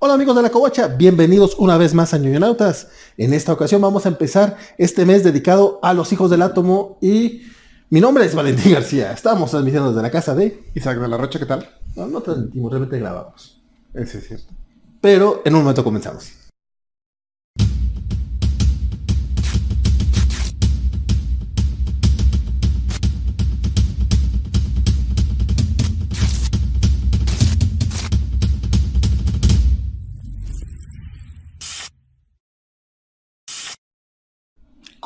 Hola amigos de la Covacha, bienvenidos una vez más a Ñoñonautas. En esta ocasión vamos a empezar este mes dedicado a los hijos del átomo y mi nombre es Valentín García. Estamos transmitiendo desde la casa de Isaac de la Rocha, ¿qué tal? No, no transmitimos, realmente grabamos. Ese es cierto. Pero en un momento comenzamos.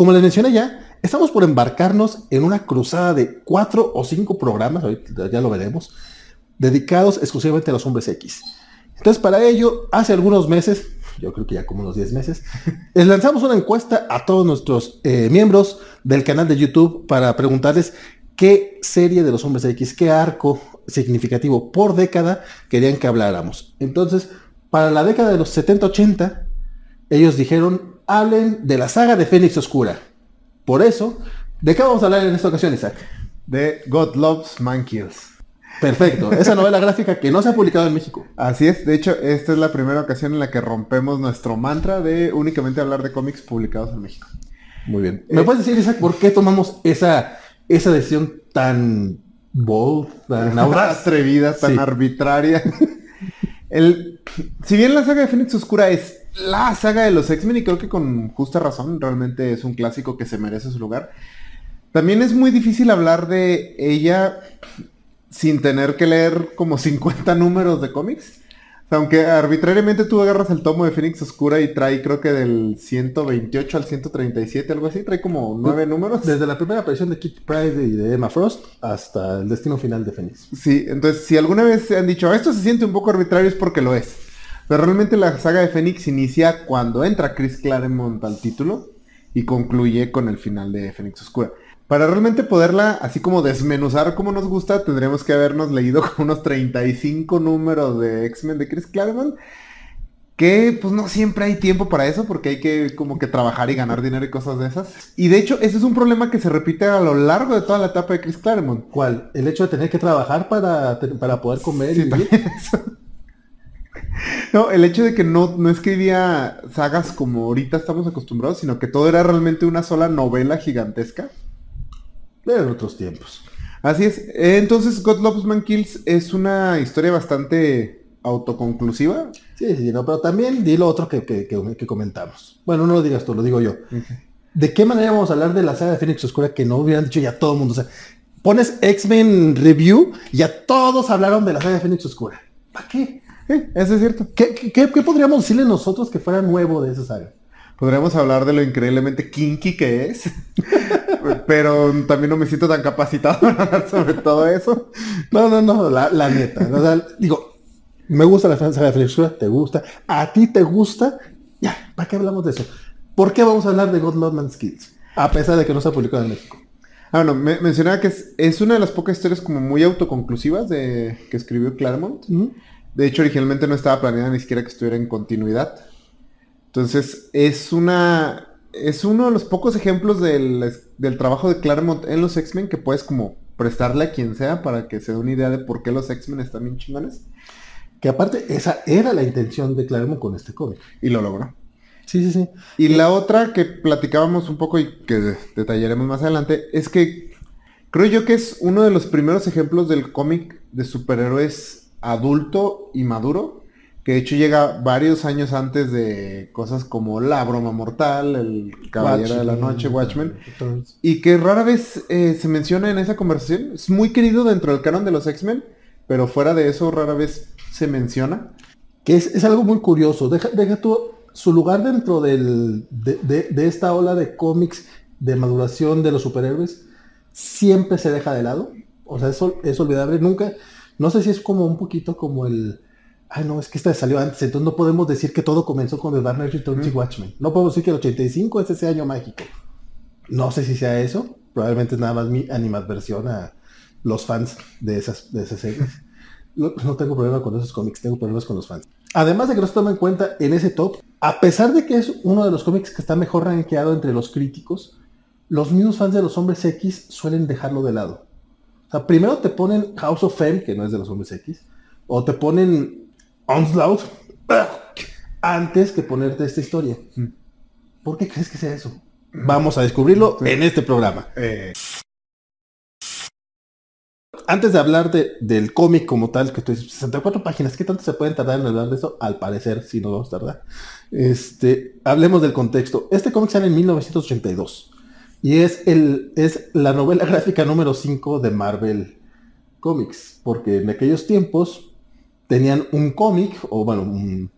Como les mencioné ya, estamos por embarcarnos en una cruzada de cuatro o cinco programas, ya lo veremos, dedicados exclusivamente a los hombres X. Entonces, para ello, hace algunos meses, yo creo que ya como unos 10 meses, les lanzamos una encuesta a todos nuestros eh, miembros del canal de YouTube para preguntarles qué serie de los hombres X, qué arco significativo por década querían que habláramos. Entonces, para la década de los 70-80, ellos dijeron, hablen de la saga de Fénix Oscura. Por eso, ¿de qué vamos a hablar en esta ocasión, Isaac? De God Loves Man Kills. Perfecto, esa novela gráfica que no se ha publicado en México. Así es, de hecho, esta es la primera ocasión en la que rompemos nuestro mantra de únicamente hablar de cómics publicados en México. Muy bien. ¿Me puedes decir, Isaac, por qué tomamos esa, esa decisión tan bold, tan audaz? atrevida, tan Sí. arbitraria? El, si bien la saga de Fénix Oscura es la saga de los X-Men y creo que con justa razón, realmente es un clásico que se merece su lugar. También es muy difícil hablar de ella sin tener que leer como 50 números de cómics. O sea, aunque arbitrariamente tú agarras el tomo de Fénix Oscura y trae creo que del 128 al 137, algo así, trae como nueve números. Desde la primera aparición de Kitty Pryde y de Emma Frost hasta el destino final de Fénix. Sí, entonces si alguna vez se han dicho, esto se siente un poco arbitrario es porque lo es. Pero realmente la saga de Fénix inicia cuando entra Chris Claremont al título y concluye con el final de Fénix Oscura. Para realmente poderla así como desmenuzar como nos gusta, tendríamos que habernos leído unos 35 números de X-Men de Chris Claremont. Que pues no siempre hay tiempo para eso porque hay que como que trabajar y ganar dinero y cosas de esas. Y de hecho ese es un problema que se repite a lo largo de toda la etapa de Chris Claremont. ¿Cuál? El hecho de tener que trabajar para, para poder comer Sí, y vivir. eso. No, el hecho de que no, no escribía sagas como ahorita estamos acostumbrados, sino que todo era realmente una sola novela gigantesca. En otros tiempos. Así es. Entonces, God Loves Man Kills es una historia bastante autoconclusiva. Sí, sí, no, pero también di lo otro que, que- que- que comentamos. Bueno, no lo digas tú, lo digo yo. ¿De qué manera vamos a hablar de la saga de Fénix Oscura que no hubieran dicho ya todo el mundo? O sea, pones X-Men Review y ya todos hablaron de la saga de Fénix Oscura. ¿Para qué? Sí, eso es cierto. ¿Qué, qué, podríamos decirle nosotros que fuera nuevo de esa saga? Podríamos hablar de lo increíblemente kinky que es. Pero también no me siento tan capacitado para hablar sobre todo eso. No, no, no, la, la neta. O sea, digo, me gusta la saga de Oscura, te gusta, a ti te gusta, ya, ¿para qué hablamos de eso? ¿Por qué vamos a hablar de God Love Man's Kills? A pesar de que no se ha publicado en México. Ah, bueno, me- mencionaba que es, es una de las pocas historias como muy autoconclusivas de que escribió Claremont. De hecho, originalmente no estaba planeada ni siquiera que estuviera en continuidad. Entonces, es una. Es uno de los pocos ejemplos del, del trabajo de Claremont en los X-Men que puedes como prestarle a quien sea para que se dé una idea de por qué los X-Men están bien chingones. Que aparte, esa era la intención de Claremont con este cómic. Y lo logró. Sí, sí, sí. Y la otra que platicábamos un poco y que de- detallaremos más adelante es que creo yo que es uno de los primeros ejemplos del cómic de superhéroes adulto y maduro, que de hecho llega varios años antes de cosas como La Broma Mortal, El Caballero de la Noche, Watchmen, y que rara vez eh, se menciona en esa conversación. Es muy querido dentro del canon de los X-Men, pero fuera de eso rara vez se menciona. Que es, es algo muy curioso. Deja, deja tú su lugar dentro del, de, de- de esta ola de cómics de maduración de los superhéroes. Siempre se deja de lado. O sea, eso es olvidable. Nunca. No sé si es como un poquito como el. Ay, no, es que esta salió antes. Entonces no podemos decir que todo comenzó con The Dark Knight Returns y Watchmen. No podemos decir que el 85 es ese año mágico. No sé si sea eso. Probablemente es nada más mi animadversión a los fans de esas, de esas series. No, no tengo problema con esos cómics, tengo problemas con los fans. Además de que no se toma en cuenta en ese top, a pesar de que es uno de los cómics que está mejor rankeado entre los críticos, los mismos fans de los hombres X suelen dejarlo de lado. O sea, primero te ponen House of Fame, que no es de los hombres X, o te ponen Onslaught, antes que ponerte esta historia. ¿Por qué crees que sea eso? Vamos a descubrirlo en este programa. Eh, Antes de hablar de- del cómic como tal, que estoy 64 páginas, ¿qué tanto se pueden tardar en hablar de eso? Al parecer, sí, no vamos a tardar. Este, hablemos del contexto. Este cómic sale en 1982 y es, el, es la novela gráfica número 5 de Marvel Comics, porque en aquellos tiempos tenían un cómic, o bueno, un-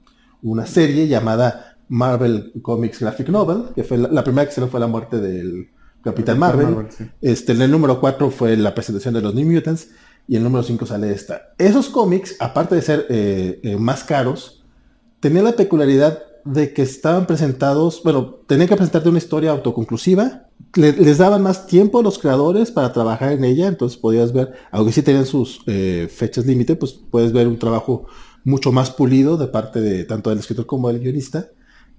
una serie llamada Marvel Comics Graphic Novel, que fue la, la primera que se fue la muerte del Capitán Marvel. sí. Este, en el número 4 fue la presentación de los New Mutants y el número 5 sale esta. Esos cómics, aparte de ser eh, eh, más caros, tenían la peculiaridad de que estaban presentados, bueno, tenían que presentarte una historia autoconclusiva, le- les daban más tiempo a los creadores para trabajar en ella, entonces podías ver, aunque sí tenían sus eh, fechas límite, pues puedes ver un trabajo mucho más pulido de parte de tanto del escritor como del guionista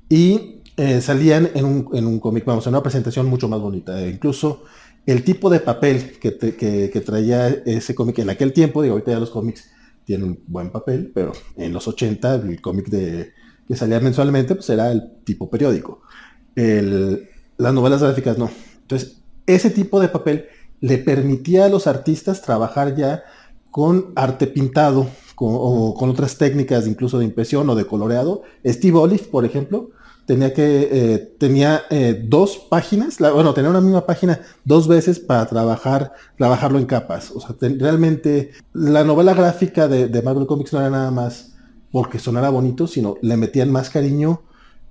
y eh, salían en un, en un cómic, vamos, en una presentación mucho más bonita. E incluso el tipo de papel que, que- que traía ese cómic en aquel tiempo, digo, ahorita ya los cómics tienen un buen papel, pero en los 80 el cómic de, que salía mensualmente pues era el tipo periódico. El- las novelas gráficas no. Entonces, ese tipo de papel le permitía a los artistas trabajar ya con arte pintado con, o con otras técnicas incluso de impresión o de coloreado. Steve Olive, por ejemplo, tenía que eh, tenía eh, dos páginas, bueno, tenía una misma página dos veces para trabajar trabajarlo en capas. O sea, te- realmente la novela gráfica de, de Marvel Comics no era nada más porque sonara bonito, sino le metían más cariño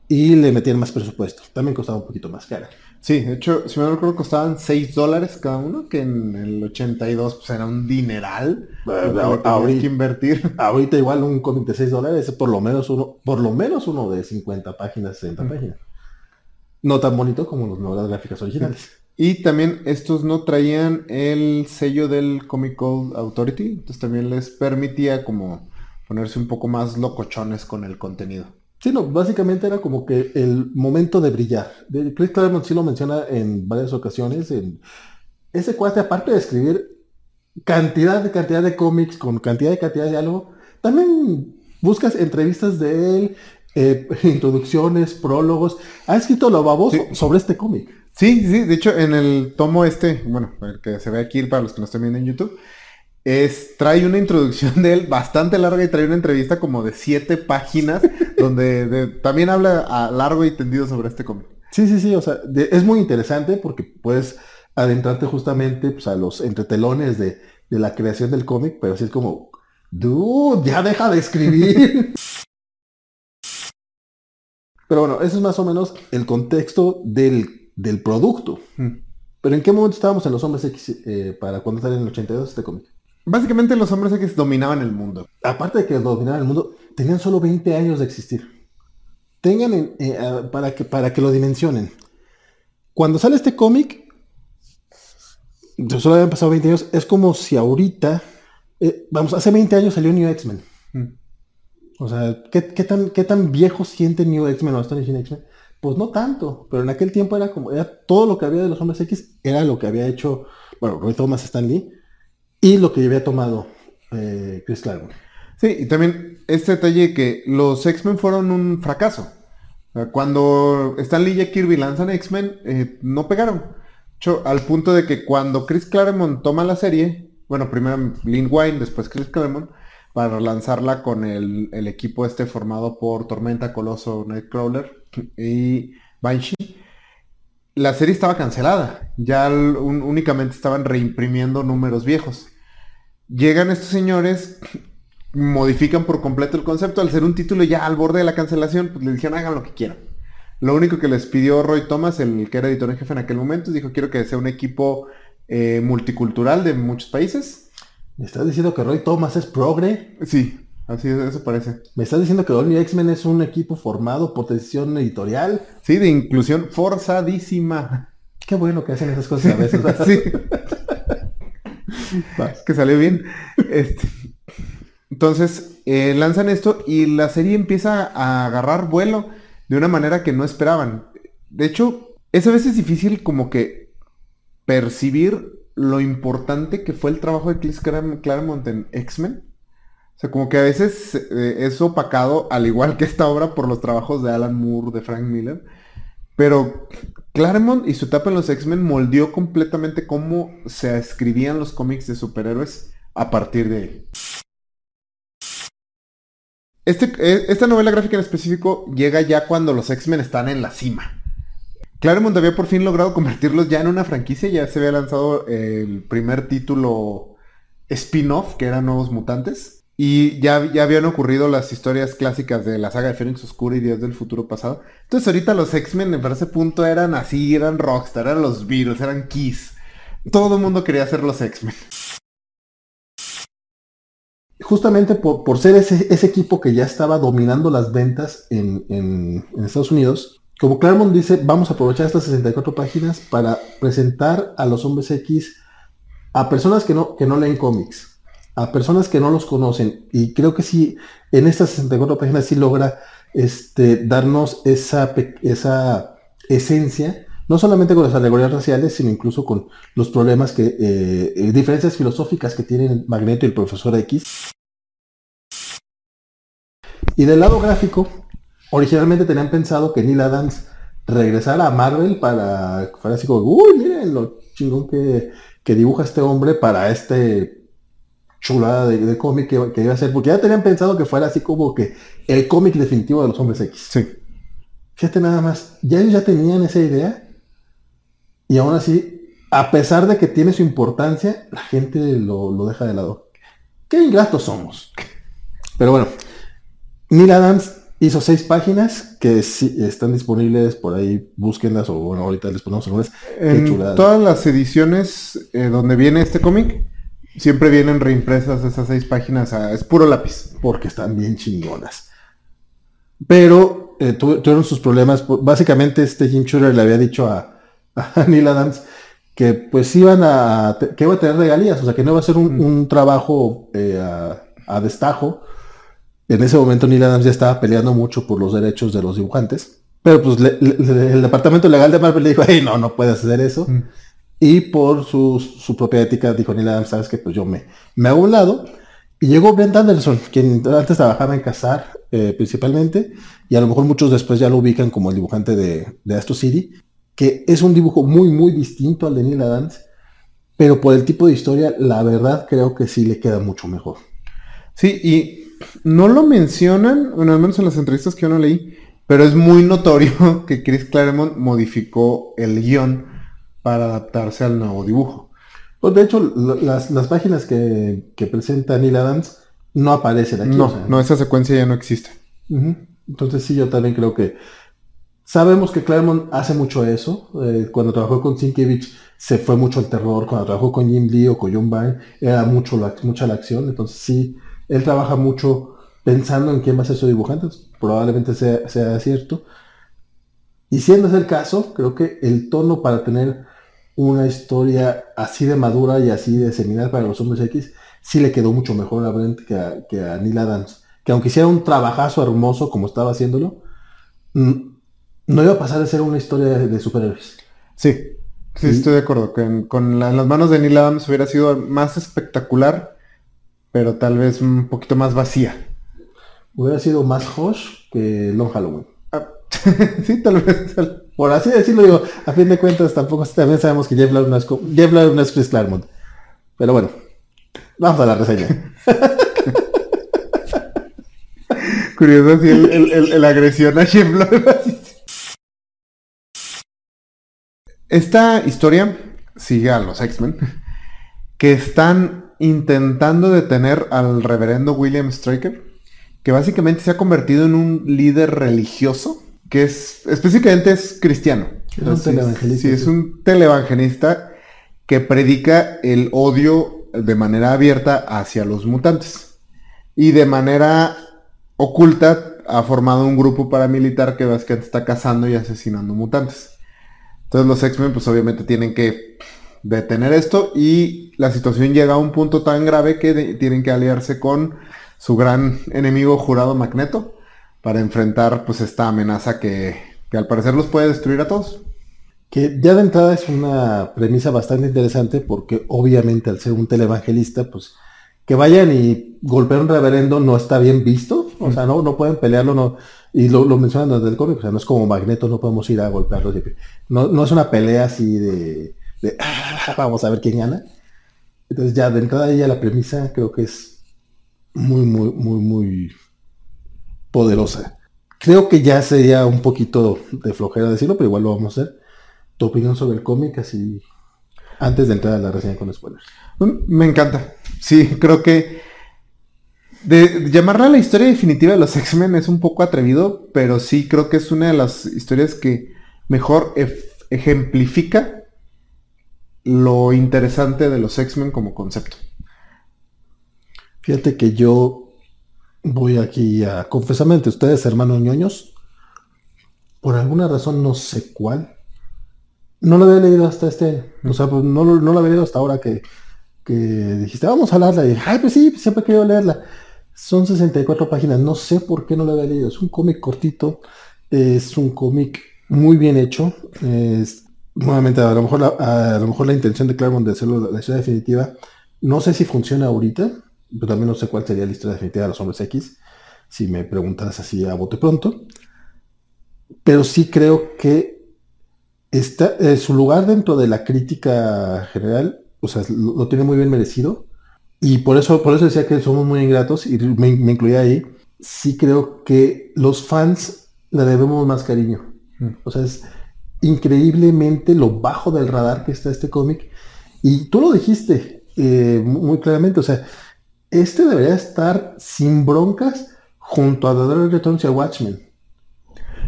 y le metían más presupuesto. También costaba un poquito más cara. Sí, de hecho, si me recuerdo, costaban 6 dólares cada uno, que en el 82 pues era un dineral. Bueno, ahorita- que invertir. Ahorita igual un cómic de 6 dólares es por lo menos uno, por lo menos uno de 50 páginas, 60 páginas. No tan bonito como las novelas gráficas originales. Y también estos no traían el sello del Comic Code Authority, entonces también les permitía como ponerse un poco más locochones con el contenido. Sí, no, básicamente era como que el momento de brillar. De- Chris Claremont sí lo menciona en varias ocasiones. En ese cuate, aparte de escribir cantidad de cantidad de cómics con cantidad de cantidad de diálogo, también buscas entrevistas de él, eh, introducciones, prólogos. Ha escrito lo baboso Sí. sobre este cómic. Sí, sí, de hecho en el tomo este, bueno, el que se ve aquí para los que no estén viendo en YouTube, es, trae una introducción de él bastante larga y trae una entrevista como de siete páginas donde de- también habla a largo y tendido sobre este cómic. Sí, sí, sí, o sea, de- es muy interesante porque puedes adentrarte justamente pues, a los entretelones de, de la creación del cómic, pero así es como, dude, ya deja de escribir. pero bueno, eso es más o menos el contexto del, del producto. Mm. Pero ¿en qué momento estábamos en los hombres X eh, para cuando sale en el 82 este cómic? Básicamente los hombres X dominaban el mundo. aparte de que dominaban el mundo, tenían solo 20 años de existir. Tengan en- eh, para, que, para que lo dimensionen. Cuando sale este cómic, solo habían pasado 20 años, es como si ahorita, eh, vamos, hace 20 años salió New X-Men. Mm. O sea, ¿qué, qué tan, ¿qué tan viejo siente New X-Men o Astonishing X-Men? Pues no tanto, pero en aquel tiempo era como, era todo lo que había de los hombres X, era lo que había hecho, bueno, Roy Thomas Stan Lee, y lo que había tomado eh, Chris Claremont. Sí, y también este detalle que los X-Men fueron un fracaso. Cuando Stan Lee y Kirby lanzan X-Men, eh, no pegaron. Al punto de que cuando Chris Claremont toma la serie, bueno, primero Lynn Wine, después Chris Claremont, para lanzarla con el, equipo este formado por Tormenta, Coloso, Nightcrawler y Banshee, la serie estaba cancelada. Ya únicamente estaban reimprimiendo números viejos. Llegan estos señores, modifican por completo el concepto. Al ser un título ya al borde de la cancelación, pues les dijeron hagan lo que quieran. Lo único que les pidió Roy Thomas, el que era editor en jefe en aquel momento, dijo quiero que sea un equipo eh, multicultural de muchos países. ¿Me estás diciendo que Roy Thomas es progre? Sí, así es, eso parece. ¿Me estás diciendo que New X-Men es un equipo formado por decisión editorial? Sí, de inclusión forzadísima. Qué bueno que hacen esas cosas a veces. Sí. Que salió bien. Este, entonces, eh, lanzan esto y la serie empieza a agarrar vuelo de una manera que no esperaban. De hecho, es a veces difícil como que percibir lo importante que fue el trabajo de Chris Clar- Claremont en X-Men O sea, como que a veces eh, es opacado, al igual que esta obra, por los trabajos de Alan Moore, de Frank Miller. Pero Claremont y su etapa en los X-Men moldeó completamente cómo se escribían los cómics de superhéroes a partir de él. Este, eh, esta novela gráfica en específico llega ya cuando los X-Men están en la cima. Claremont había por fin logrado convertirlos ya en una franquicia, ya se había lanzado el primer título spin-off, que eran Nuevos Mutantes, y ya, ya habían ocurrido las historias clásicas de la saga de Fénix Oscura y Días del Futuro Pasado. Entonces ahorita los X-Men para ese punto eran así, eran Rockstar, eran los virus, eran Kiss. Todo el mundo quería ser los X-Men justamente por, ser ese, equipo que ya estaba dominando las ventas en, Estados Unidos, como Claremont dice, vamos a aprovechar estas 64 páginas para presentar a los hombres X a personas que no, que no leen cómics, a personas que no los conocen. Y creo que sí, en estas 64 páginas sí logra este, darnos esa, esa esencia, no solamente con las alegorías raciales, sino incluso con los problemas que, eh, eh, diferencias filosóficas que tienen Magneto y el profesor X. Y del lado gráfico, originalmente tenían pensado que Neil Adams regresara a Marvel para fuera así como, uy, miren lo chingón que, dibuja este hombre para este chulada de, cómic que, iba a ser, porque ya tenían pensado que fuera así como que el cómic definitivo de los hombres X. Sí. Fíjate nada más, ya ellos ya tenían esa idea y aún así, a pesar de que tiene su importancia, la gente lo, lo deja de lado. Qué ingratos somos. Pero bueno, Neil Adams hizo seis páginas que sí están disponibles por ahí, búsquenlas o bueno, ahorita les ponemos algunas. En todas las ediciones eh, donde viene este cómic, siempre vienen reimpresas esas seis páginas, es puro lápiz. Porque están bien chingonas. Pero eh, tuvieron sus problemas. Básicamente este Jim Shooter le había dicho a, Neil Adams que pues iban a, que iba a tener regalías, o sea que no iba a ser un, mm. trabajo eh, a destajo en ese momento Neil Adams ya estaba peleando mucho por los derechos de los dibujantes. Pero pues el departamento legal de Marvel le dijo, hey, no, no puedes hacer eso. Mm. Y por su, propia ética dijo Neil Adams, sabes que pues yo me, me hago un lado. Y llegó Brent Anderson, quien antes trabajaba en Cazar eh, principalmente, y a lo mejor muchos después ya lo ubican como el dibujante de, de Astro City, que es un dibujo muy, muy distinto al de Neil Adams, pero por el tipo de historia, la verdad creo que sí le queda mucho mejor. Sí, y no lo mencionan, bueno, al menos en las entrevistas que yo no leí, pero es muy notorio que Chris Claremont modificó el guion para adaptarse al nuevo dibujo. Pues de hecho, las, páginas que, presenta Neil Adams no aparecen aquí. No, no, esa secuencia ya no existe. Entonces sí, yo también creo que sabemos que Claremont hace mucho eso. Eh, cuando trabajó con Sienkiewicz se fue mucho al terror. Cuando trabajó con Jim Lee o con John Byrne era mucho mucha la acción. Entonces sí, él trabaja mucho pensando en quién va a ser su dibujante, probablemente sea, cierto. Y siendo ese el caso, creo que el tono para tener una historia así de madura y así de seminal para los hombres X, sí le quedó mucho mejor a Brent que a, que a Neil Adams. Que aunque hiciera un trabajazo hermoso como estaba haciéndolo, mm, no iba a pasar de ser una historia de, superhéroes. Sí, sí, estoy de acuerdo. Que con las manos de Neil Adams hubiera sido más espectacular pero tal vez un poquito más vacía. Hubiera sido más Hosh que Long Halloween. Ah, sí, tal vez. Por así decirlo, digo, a fin de cuentas tampoco también sabemos que Jeff Lowe no es, Jeff no es Chris Claremont. Pero bueno, vamos a la reseña. Curioso si el, el, agresión a Jeff Lowe. Esta historia sigue a los X-Men que están intentando detener al reverendo William Straker, que básicamente se ha convertido en un líder religioso, que es específicamente es cristiano. Es un televangelista. Sí, es un televangelista que predica el odio de manera abierta hacia los mutantes. Y de manera oculta ha formado un grupo paramilitar que básicamente está cazando y asesinando mutantes. Entonces los X-Men pues obviamente tienen que detener esto y la situación llega a un punto tan grave que tienen que aliarse con su gran enemigo jurado Magneto para enfrentar pues esta amenaza que, que al parecer los puede destruir a todos. Que ya de entrada es una premisa bastante interesante porque obviamente al ser un televangelista pues que vayan y golpeen un reverendo no está bien visto, o sea, no, no pueden pelearlo, no, y lo, lo mencionan desde el cómic, o sea, no es como Magneto, no podemos ir a golpearlo, no, no es una pelea así de, de "Ah, vamos a ver quién gana. Entonces ya de entrada ya la premisa creo que es muy, muy, muy, muy poderosa. Creo que ya sería un poquito de flojera decirlo, pero igual lo vamos a hacer. Tu opinión sobre el cómic, así antes de entrar a la reseña con spoilers. Mm, Me encanta. Sí, creo que de llamarla la historia definitiva de los X-Men es un poco atrevido, pero sí creo que es una de las historias que mejor ejemplifica lo interesante de los X-Men como concepto. Fíjate que yo voy aquí a confesamente, ustedes hermanos ñoños, por alguna razón no sé cuál, no lo había leído hasta este, pues no, no lo había leído hasta ahora que, que dijiste, vamos a hablarla, y ay, pues sí, siempre he querido leerla. Son 64 páginas, no sé por qué no lo había leído, es un cómic cortito, es un cómic muy bien hecho, es, nuevamente, a lo mejor la, a lo mejor la intención de Claremont de hacerlo la historia definitiva, no sé si funciona ahorita, pero también no sé cuál sería la historia definitiva de los hombres X, si me preguntas así a bote pronto. Pero sí creo que está, eh, su lugar dentro de la crítica general, o sea, lo, lo tiene muy bien merecido. Y por eso, por eso decía que somos muy ingratos, y me, me incluía ahí. Sí creo que los fans le debemos más cariño. Mm. O sea, es increíblemente lo bajo del radar que está este cómic. Y tú lo dijiste eh, muy claramente, o sea, este debería estar sin broncas junto a The Dark Returns y a Watchmen.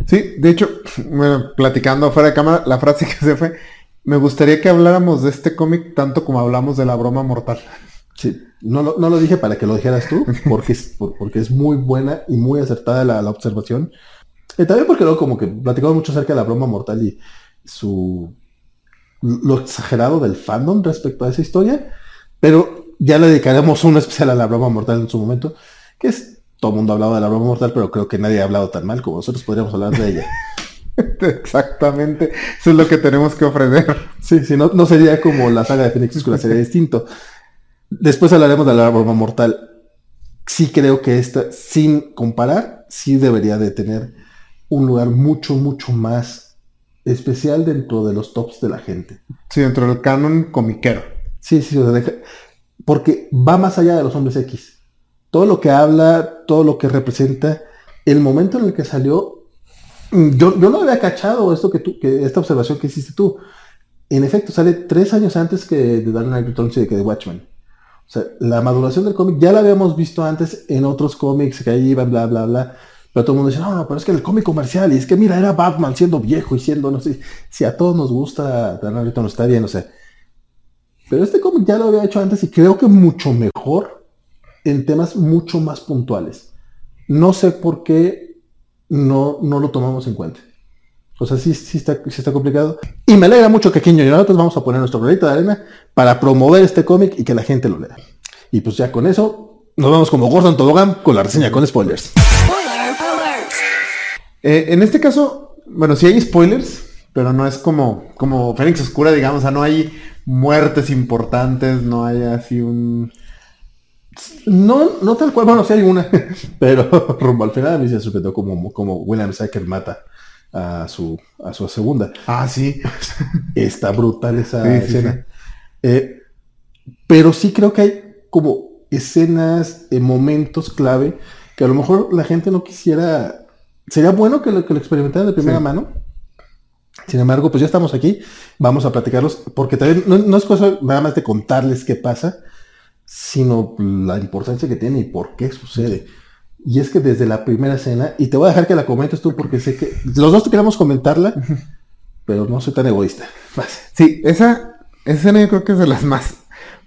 Sí, de hecho, bueno, platicando fuera de cámara, la frase que se fue, me gustaría que habláramos de este cómic tanto como hablamos de la broma mortal. Sí, no lo, no lo dije para que lo dijeras tú, porque es, por- porque es muy buena y muy acertada la, la observación. Y también porque luego como que platicamos mucho acerca de la broma mortal y su lo exagerado del fandom respecto a esa historia, pero ya le dedicaremos un especial a la broma mortal en su momento, que es todo el mundo ha hablado de la broma mortal, pero creo que nadie ha hablado tan mal como nosotros podríamos hablar de ella. Exactamente, eso es lo que tenemos que ofrecer. Sí, sí, no, no sería como la saga de Phoenix Oscura, sería distinto. Después hablaremos de la broma mortal. Sí creo que esta, sin comparar, sí debería de tener un lugar mucho, mucho más especial dentro de los tops de la gente. Sí, dentro del canon comiquero. Sí, sí, o sea, deja- porque va más allá de los hombres X. Todo lo que habla, todo lo que representa, el momento en el que salió, mm, yo, yo no había cachado esto que tú, que esta observación que hiciste tú. En efecto, sale tres años antes que de Dark Knight Returns y que de Watchmen. O sea, la maduración del cómic ya la habíamos visto antes en otros cómics que ahí iban, bla, bla, bla. Pero todo el mundo dice, no, no, pero es que el cómic comercial, y es que mira, era Batman siendo viejo y siendo, no sé, si a todos nos gusta, Dark Knight Returns está bien, o sea. Pero este cómic ya lo había hecho antes y creo que mucho mejor en temas mucho más puntuales. No sé por qué no, no lo tomamos en cuenta. O sea, sí, sí, está, sí está complicado. Y me alegra mucho que aquí en nosotros vamos a poner nuestro granito de arena para promover este cómic y que la gente lo lea. Y pues ya con eso, nos vamos como Gordon Tobogán con la reseña con spoilers. Eh, en este caso, bueno, sí hay spoilers, pero no es como, como Fénix Oscura, digamos, o sea, no hay muertes importantes, no hay así un... No, no tal cual, bueno, sí hay una, pero rumbo al final a mí se sorprendió como, como William Sacker mata a su, a su segunda. Ah, sí. Está brutal esa Sí, sí, escena. Eh, pero sí creo que hay como escenas, eh, momentos clave que a lo mejor la gente no quisiera. Sería bueno que lo, que lo experimentaran de primera mano. Sin embargo, pues ya estamos aquí, vamos a platicarlos, porque también no, es cosa nada más de contarles qué pasa, sino la importancia que tiene y por qué sucede. Y es que desde la primera escena, y te voy a dejar que la comentes tú porque sé que los dos queremos comentarla, pero no soy tan egoísta. Vas. Sí, esa, esa escena yo creo que es de las más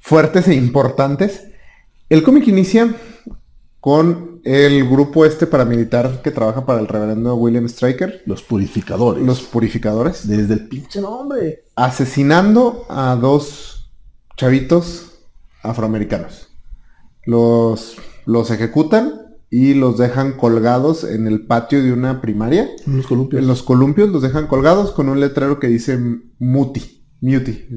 fuertes e importantes. El cómic inicia con el grupo este paramilitar que trabaja para el reverendo William Stryker, Los purificadores. los purificadores, Desde el pinche nombre. asesinando a dos chavitos afroamericanos. Los, los ejecutan y los dejan colgados en el patio de una primaria. Los columpios. En los columpios los dejan colgados con un letrero que dice Muti. Muti.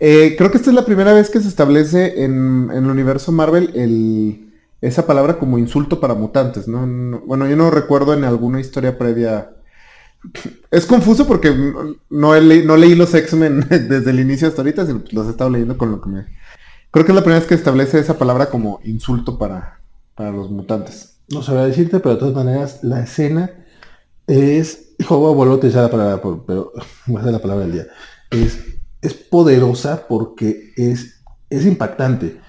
Eh, creo que esta es la primera vez que se establece en, en el universo Marvel el, esa palabra como insulto para mutantes, ¿no? No- Bueno, yo no recuerdo en alguna historia previa. Es confuso porque no, le- no leí los X-Men desde el inicio hasta ahorita, sino los he estado leyendo con lo que me... Creo que es la primera vez que establece esa palabra como insulto para, para los mutantes. No sabría decirte, pero de todas maneras, la escena es. Hijo, voy a utilizar la palabra, pero voy a hacer la palabra del día. Es, es poderosa porque es, es impactante.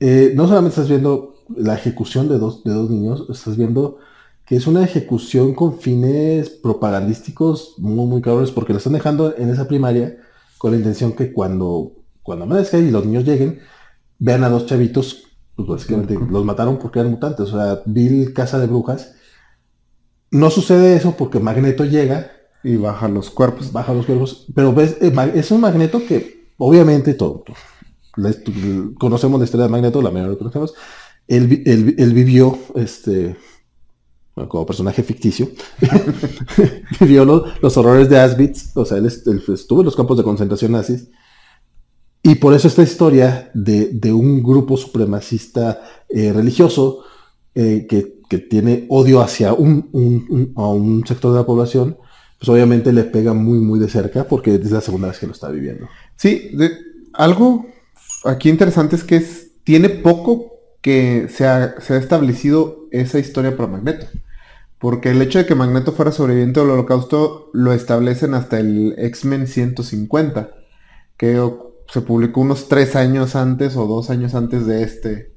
Eh, no solamente estás viendo la ejecución de dos, de dos niños, estás viendo que es una ejecución con fines propagandísticos muy, muy cabrones, porque lo están dejando en esa primaria con la intención que cuando, cuando amanezca y los niños lleguen, vean a dos chavitos, pues básicamente los mataron porque eran mutantes. O sea, Bill Casa de Brujas. No sucede eso porque Magneto llega, Y baja los cuerpos. baja los cuerpos, pero ves, eh, es un Magneto que obviamente todo, conocemos la historia de Magneto, la mayoría lo conocemos. Él, él vi- él vivió, este, bueno, como personaje ficticio, vivió lo- los horrores de Auschwitz, o sea, él, est- él estuvo en los campos de concentración nazis. Y por eso esta historia de, de un grupo supremacista eh, religioso eh, que, que tiene odio hacia un, un- un- a un sector de la población, pues obviamente le pega muy, muy de cerca porque es la segunda vez que lo está viviendo. Sí, de- algo aquí interesante es que es- tiene poco que se ha, se ha establecido esa historia para Magneto. Porque el hecho de que Magneto fuera sobreviviente del holocausto lo establecen hasta el X-Men 150, que se publicó unos tres años antes o dos años antes de este,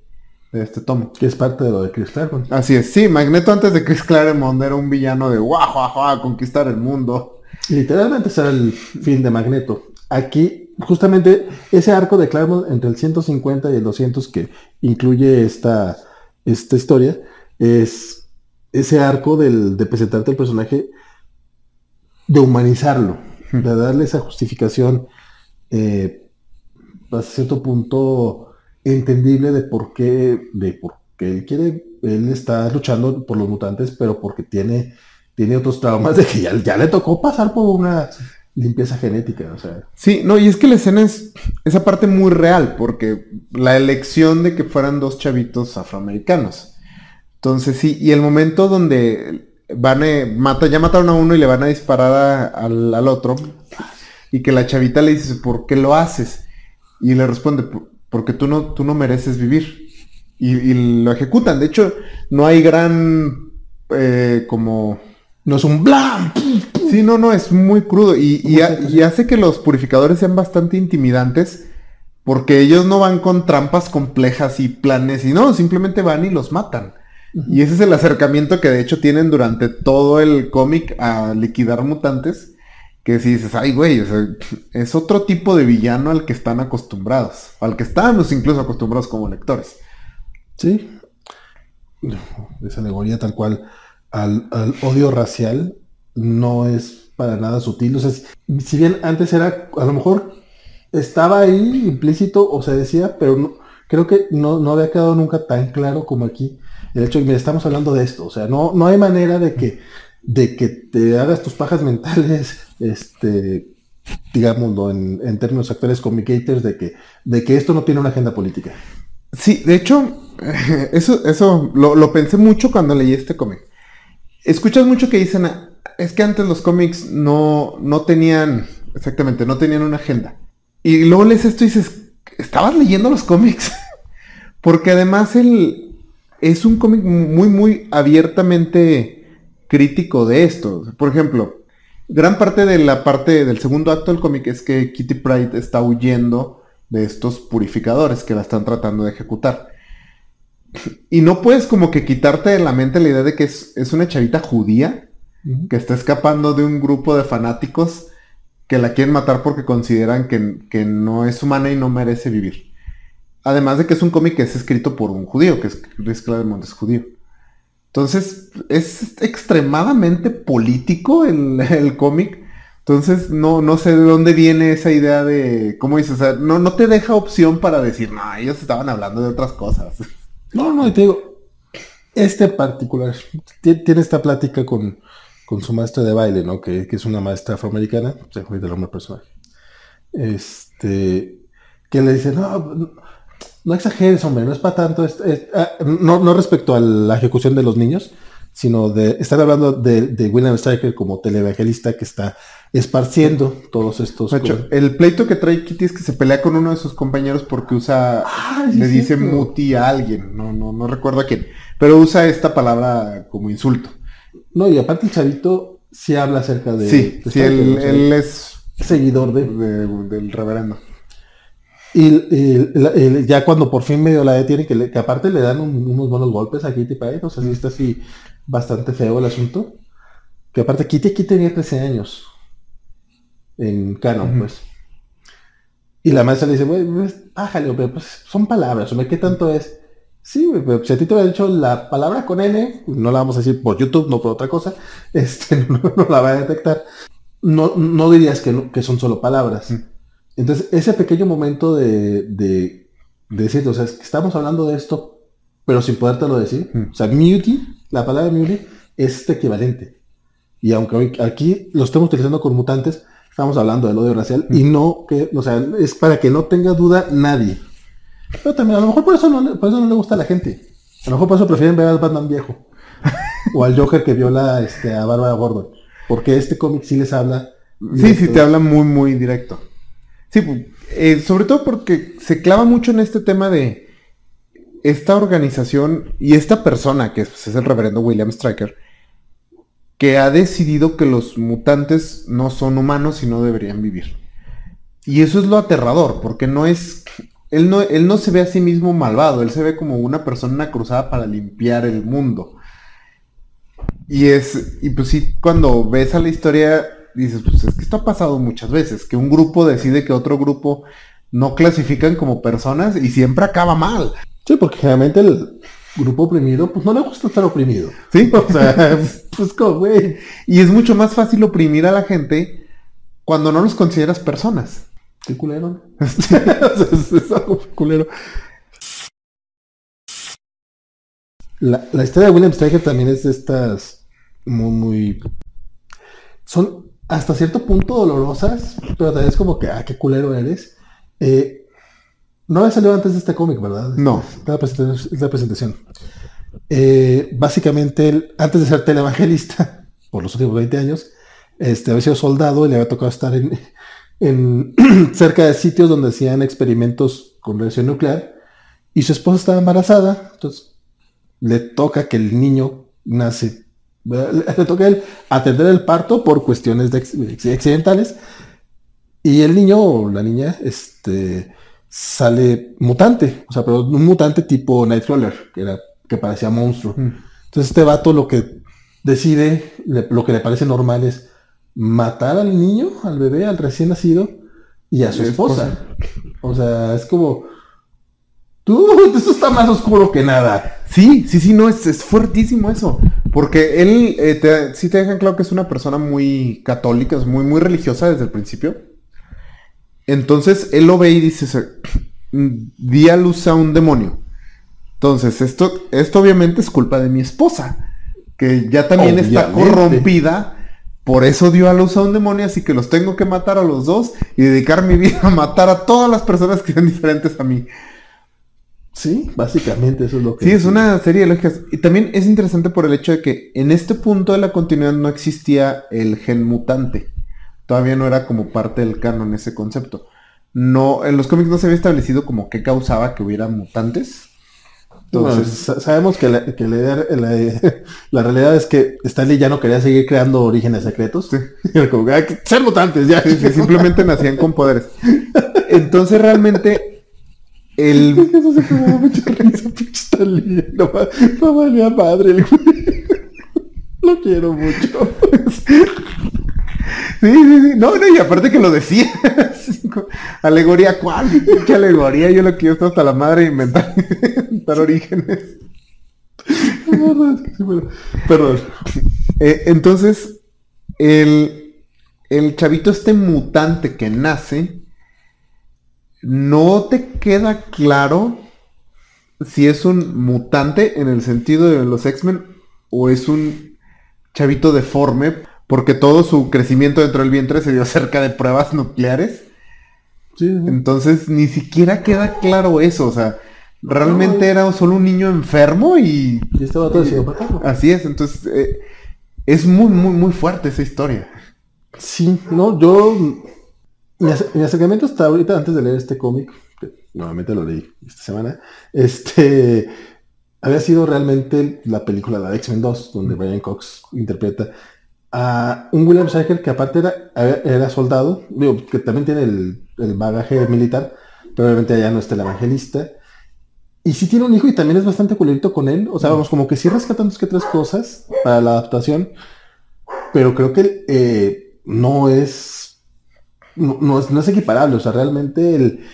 de este tomo. Que es parte de lo de Chris Claremont. Así es, sí, Magneto antes de Chris Claremont era un villano de guau, guau, guau, conquistar el mundo. Literalmente ese era el fin de Magneto. Aquí, justamente, ese arco de Claremont entre el 150 y el 200 que incluye esta, esta historia, es ese arco del, de presentarte el personaje, de humanizarlo, de darle esa justificación eh, hasta cierto punto entendible de por qué, de por qué él quiere, él está luchando por los mutantes, pero porque tiene tiene otros traumas de que ya le tocó pasar por una limpieza genética, o sea. Sí, no, y es que la escena es esa parte muy real, porque la elección de que fueran dos chavitos afroamericanos. Entonces sí, y el momento donde van a, mata, ya mataron a uno y le van a disparar a- al, al otro, y que la chavita le dice, ¿por qué lo haces? Y le responde, "Por- porque tú no, tú no mereces vivir. Y, y lo ejecutan. De hecho, no hay gran eh, como No es un blam. Sí, no, no, es muy crudo y, y ha- y hace que los purificadores sean bastante intimidantes porque ellos no van con trampas complejas y planes y no, simplemente van y los matan. Y ese es el acercamiento que de hecho tienen durante todo el cómic a liquidar mutantes. Que si dices, ay güey, o sea, es otro tipo de villano al que están acostumbrados. Al que estábamos incluso acostumbrados como lectores. Sí. Esa alegoría tal cual al, al odio racial no es para nada sutil. O sea, si- bien antes era, a lo mejor estaba ahí implícito o se decía, pero no, creo que no, no había quedado nunca tan claro como aquí. El hecho de que estamos hablando de esto. O sea, no, no hay manera de que, de que te hagas tus pajas mentales, este, digámoslo en, en términos actuales communicators, de que, de que esto no tiene una agenda política. Sí, de hecho, eso, eso lo, lo pensé mucho cuando leí este cómic. Escuchas mucho que dicen, "Ah, es que antes los cómics no, no tenían, exactamente, no tenían una agenda. Y luego lees esto y dices, ¿estabas leyendo los cómics? Porque además el, es un cómic muy, muy abiertamente crítico de esto. Por ejemplo, gran parte de la parte del segundo acto del cómic es que Kitty Pride está huyendo de estos purificadores que la están tratando de ejecutar. Y no puedes como que quitarte de la mente la idea de que es, es una chavita judía que está escapando de un grupo de fanáticos que la quieren matar porque consideran que, que no es humana y no merece vivir. Además de que es un cómic que es escrito por un judío, que es Chris Claremont es judío. Entonces, es extremadamente político el, el cómic. Entonces, no, no sé de dónde viene esa idea de, ¿cómo dices? O sea, no, no te deja opción para decir, no, ellos estaban hablando de otras cosas. No, no, y te digo, este particular, ti- tiene esta plática con, con su maestra de baile, ¿no? Que, que es una maestra afroamericana, se fue del nombre del personaje. este, que le dice, no, no exageres, hombre, no es para tanto, es- ah, no, no respecto a la ejecución de los niños, sino de, están hablando de, de William Stryker como televangelista que está esparciendo todos estos... De hecho, el pleito que trae Kitty es que se pelea con uno de sus compañeros porque usa, Ah, le dice cierto. muti a alguien, no, no, no recuerdo a quién, pero usa esta palabra como insulto. No, y aparte el chavito sí habla acerca de... sí, de sí, él, él es seguidor de... de- del reverendo. Y, y la- el- ya cuando por fin medio la detiene, que, le- que aparte le dan un- unos buenos golpes a Kitty Pryde, o sea, sí está así bastante feo el asunto. Que aparte Kitty aquí tenía 13 años en canon, pues. Y la maestra le dice, güey, pues, bájale, hombre, pues son palabras, hombre, ¿qué tanto es? Sí, pero si a ti te hubiera dicho la palabra con N, no la vamos a decir por YouTube, no por otra cosa, este, no, no la va a detectar. No, no dirías que, no- que son solo palabras. Entonces, ese pequeño momento de, de, de decirte, o sea, es que estamos hablando de esto, pero sin podértelo decir. O sea, muti, la palabra muti, es este equivalente. Y aunque hoy aquí lo estemos utilizando con mutantes, estamos hablando del odio racial y no que, o sea, es para que no tenga duda nadie. Pero también, a lo mejor por eso no, le- por eso no le gusta a la gente. A lo mejor por eso prefieren ver al Batman viejo. o al Joker que viola este, a Bárbara Gordon. Porque este cómic sí les habla. Sí, sí, te habla muy, muy directo. Sí, eh, sobre todo porque se clava mucho en este tema de esta organización y esta persona, que pues, es el reverendo William Stryker, que ha decidido que los mutantes no son humanos y no deberían vivir. Y eso es lo aterrador, porque no es... Él no, él no se ve a sí mismo malvado, él se ve como una persona cruzada para limpiar el mundo. Y es, y pues sí, cuando ves a la historia, dices, pues es que esto ha pasado muchas veces, que un grupo decide que otro grupo no clasifican como personas y siempre acaba mal. Sí, porque generalmente el grupo oprimido, pues no le gusta estar oprimido. ¿Sí? O sea, pues como, güey. Y es mucho más fácil oprimir a la gente cuando no los consideras personas. Qué culero. es algo culero. La, la historia de William Stryker también es de estas muy, muy... Son hasta cierto punto dolorosas, pero también es como que, ah, qué culero eres. Eh, no había salido antes de este cómic, ¿verdad? No. Esta la presentación. es la presentación. Eh, básicamente, él, antes de ser televangelista, por los últimos 20 años, este, había sido soldado y le había tocado estar en, en cerca de sitios donde hacían experimentos con radiación nuclear y su esposa estaba embarazada, entonces le toca que el niño nace, le, toca a él atender el parto por cuestiones de acc- accidentales y el niño o la niña este, sale mutante, o sea, pero un mutante tipo Nightcrawler, que, era, que parecía monstruo. Entonces este vato lo que decide, le- lo que le parece normal es matar al niño, al bebé, al recién nacido y a su esposa. O sea, es como... Tú, eso está más oscuro que nada. Sí, sí, sí, no, es, es fuertísimo eso. Porque él, eh, te- sí te dejan claro que es una persona muy católica, es muy, muy religiosa desde el principio. Entonces él lo ve y dice, di a luz a un demonio. Entonces esto, esto obviamente es culpa de mi esposa, que ya también está corrompida. Por eso dio a luz a un demonio, así que los tengo que matar a los dos y dedicar mi vida a matar a todas las personas que sean diferentes a mí. Sí, básicamente eso es lo que... Sí, es una serie de lógicas. Y también es interesante por el hecho de que en este punto de la continuidad no existía el gen mutante. Todavía no era como parte del canon ese concepto. No, en los cómics no se había establecido como qué causaba que hubiera mutantes. Entonces, Entonces, sa- sabemos que, la, que la, la- la realidad es que Stanley ya no quería seguir creando orígenes secretos. Era como que hay que ser mutantes ya. sí, sí, simplemente nacían con poderes. Entonces realmente el Eso se quedó mucha risa, pinche Stanley. No, no valía madre el güey. Lo quiero mucho. Sí, sí, sí. No, no, y aparte que lo decía. Así como, alegoría, ¿cuál? ¿Qué alegoría? Yo lo quiero estar hasta la madre inventar, orígenes. Que Perdón. Eh, entonces, el, el chavito este mutante que nace, no te queda claro si es un mutante en el sentido de los X-Men o es un chavito deforme, porque todo su crecimiento dentro del vientre se dio cerca de pruebas nucleares. Sí, sí. Entonces ni siquiera queda claro eso, o sea, realmente No. era solo un niño enfermo y Y vato decidió matarlo. así es, entonces eh, es muy, muy, muy fuerte esa historia. Sí, no, yo. Mi, mi acercamiento hasta ahorita, antes de leer este cómic, que nuevamente lo leí esta semana, este. Había sido realmente la película de X-Men 2, donde Brian Cox interpreta a un William Shaker que aparte era, era soldado, que también tiene el, el bagaje militar, pero obviamente allá no está el evangelista. Y sí tiene un hijo y también es bastante culerito con él. O sea, vamos, como que sí rescatan dos que tres cosas para la adaptación. Pero creo que eh, no es. No, es. no es equiparable. O sea, realmente el,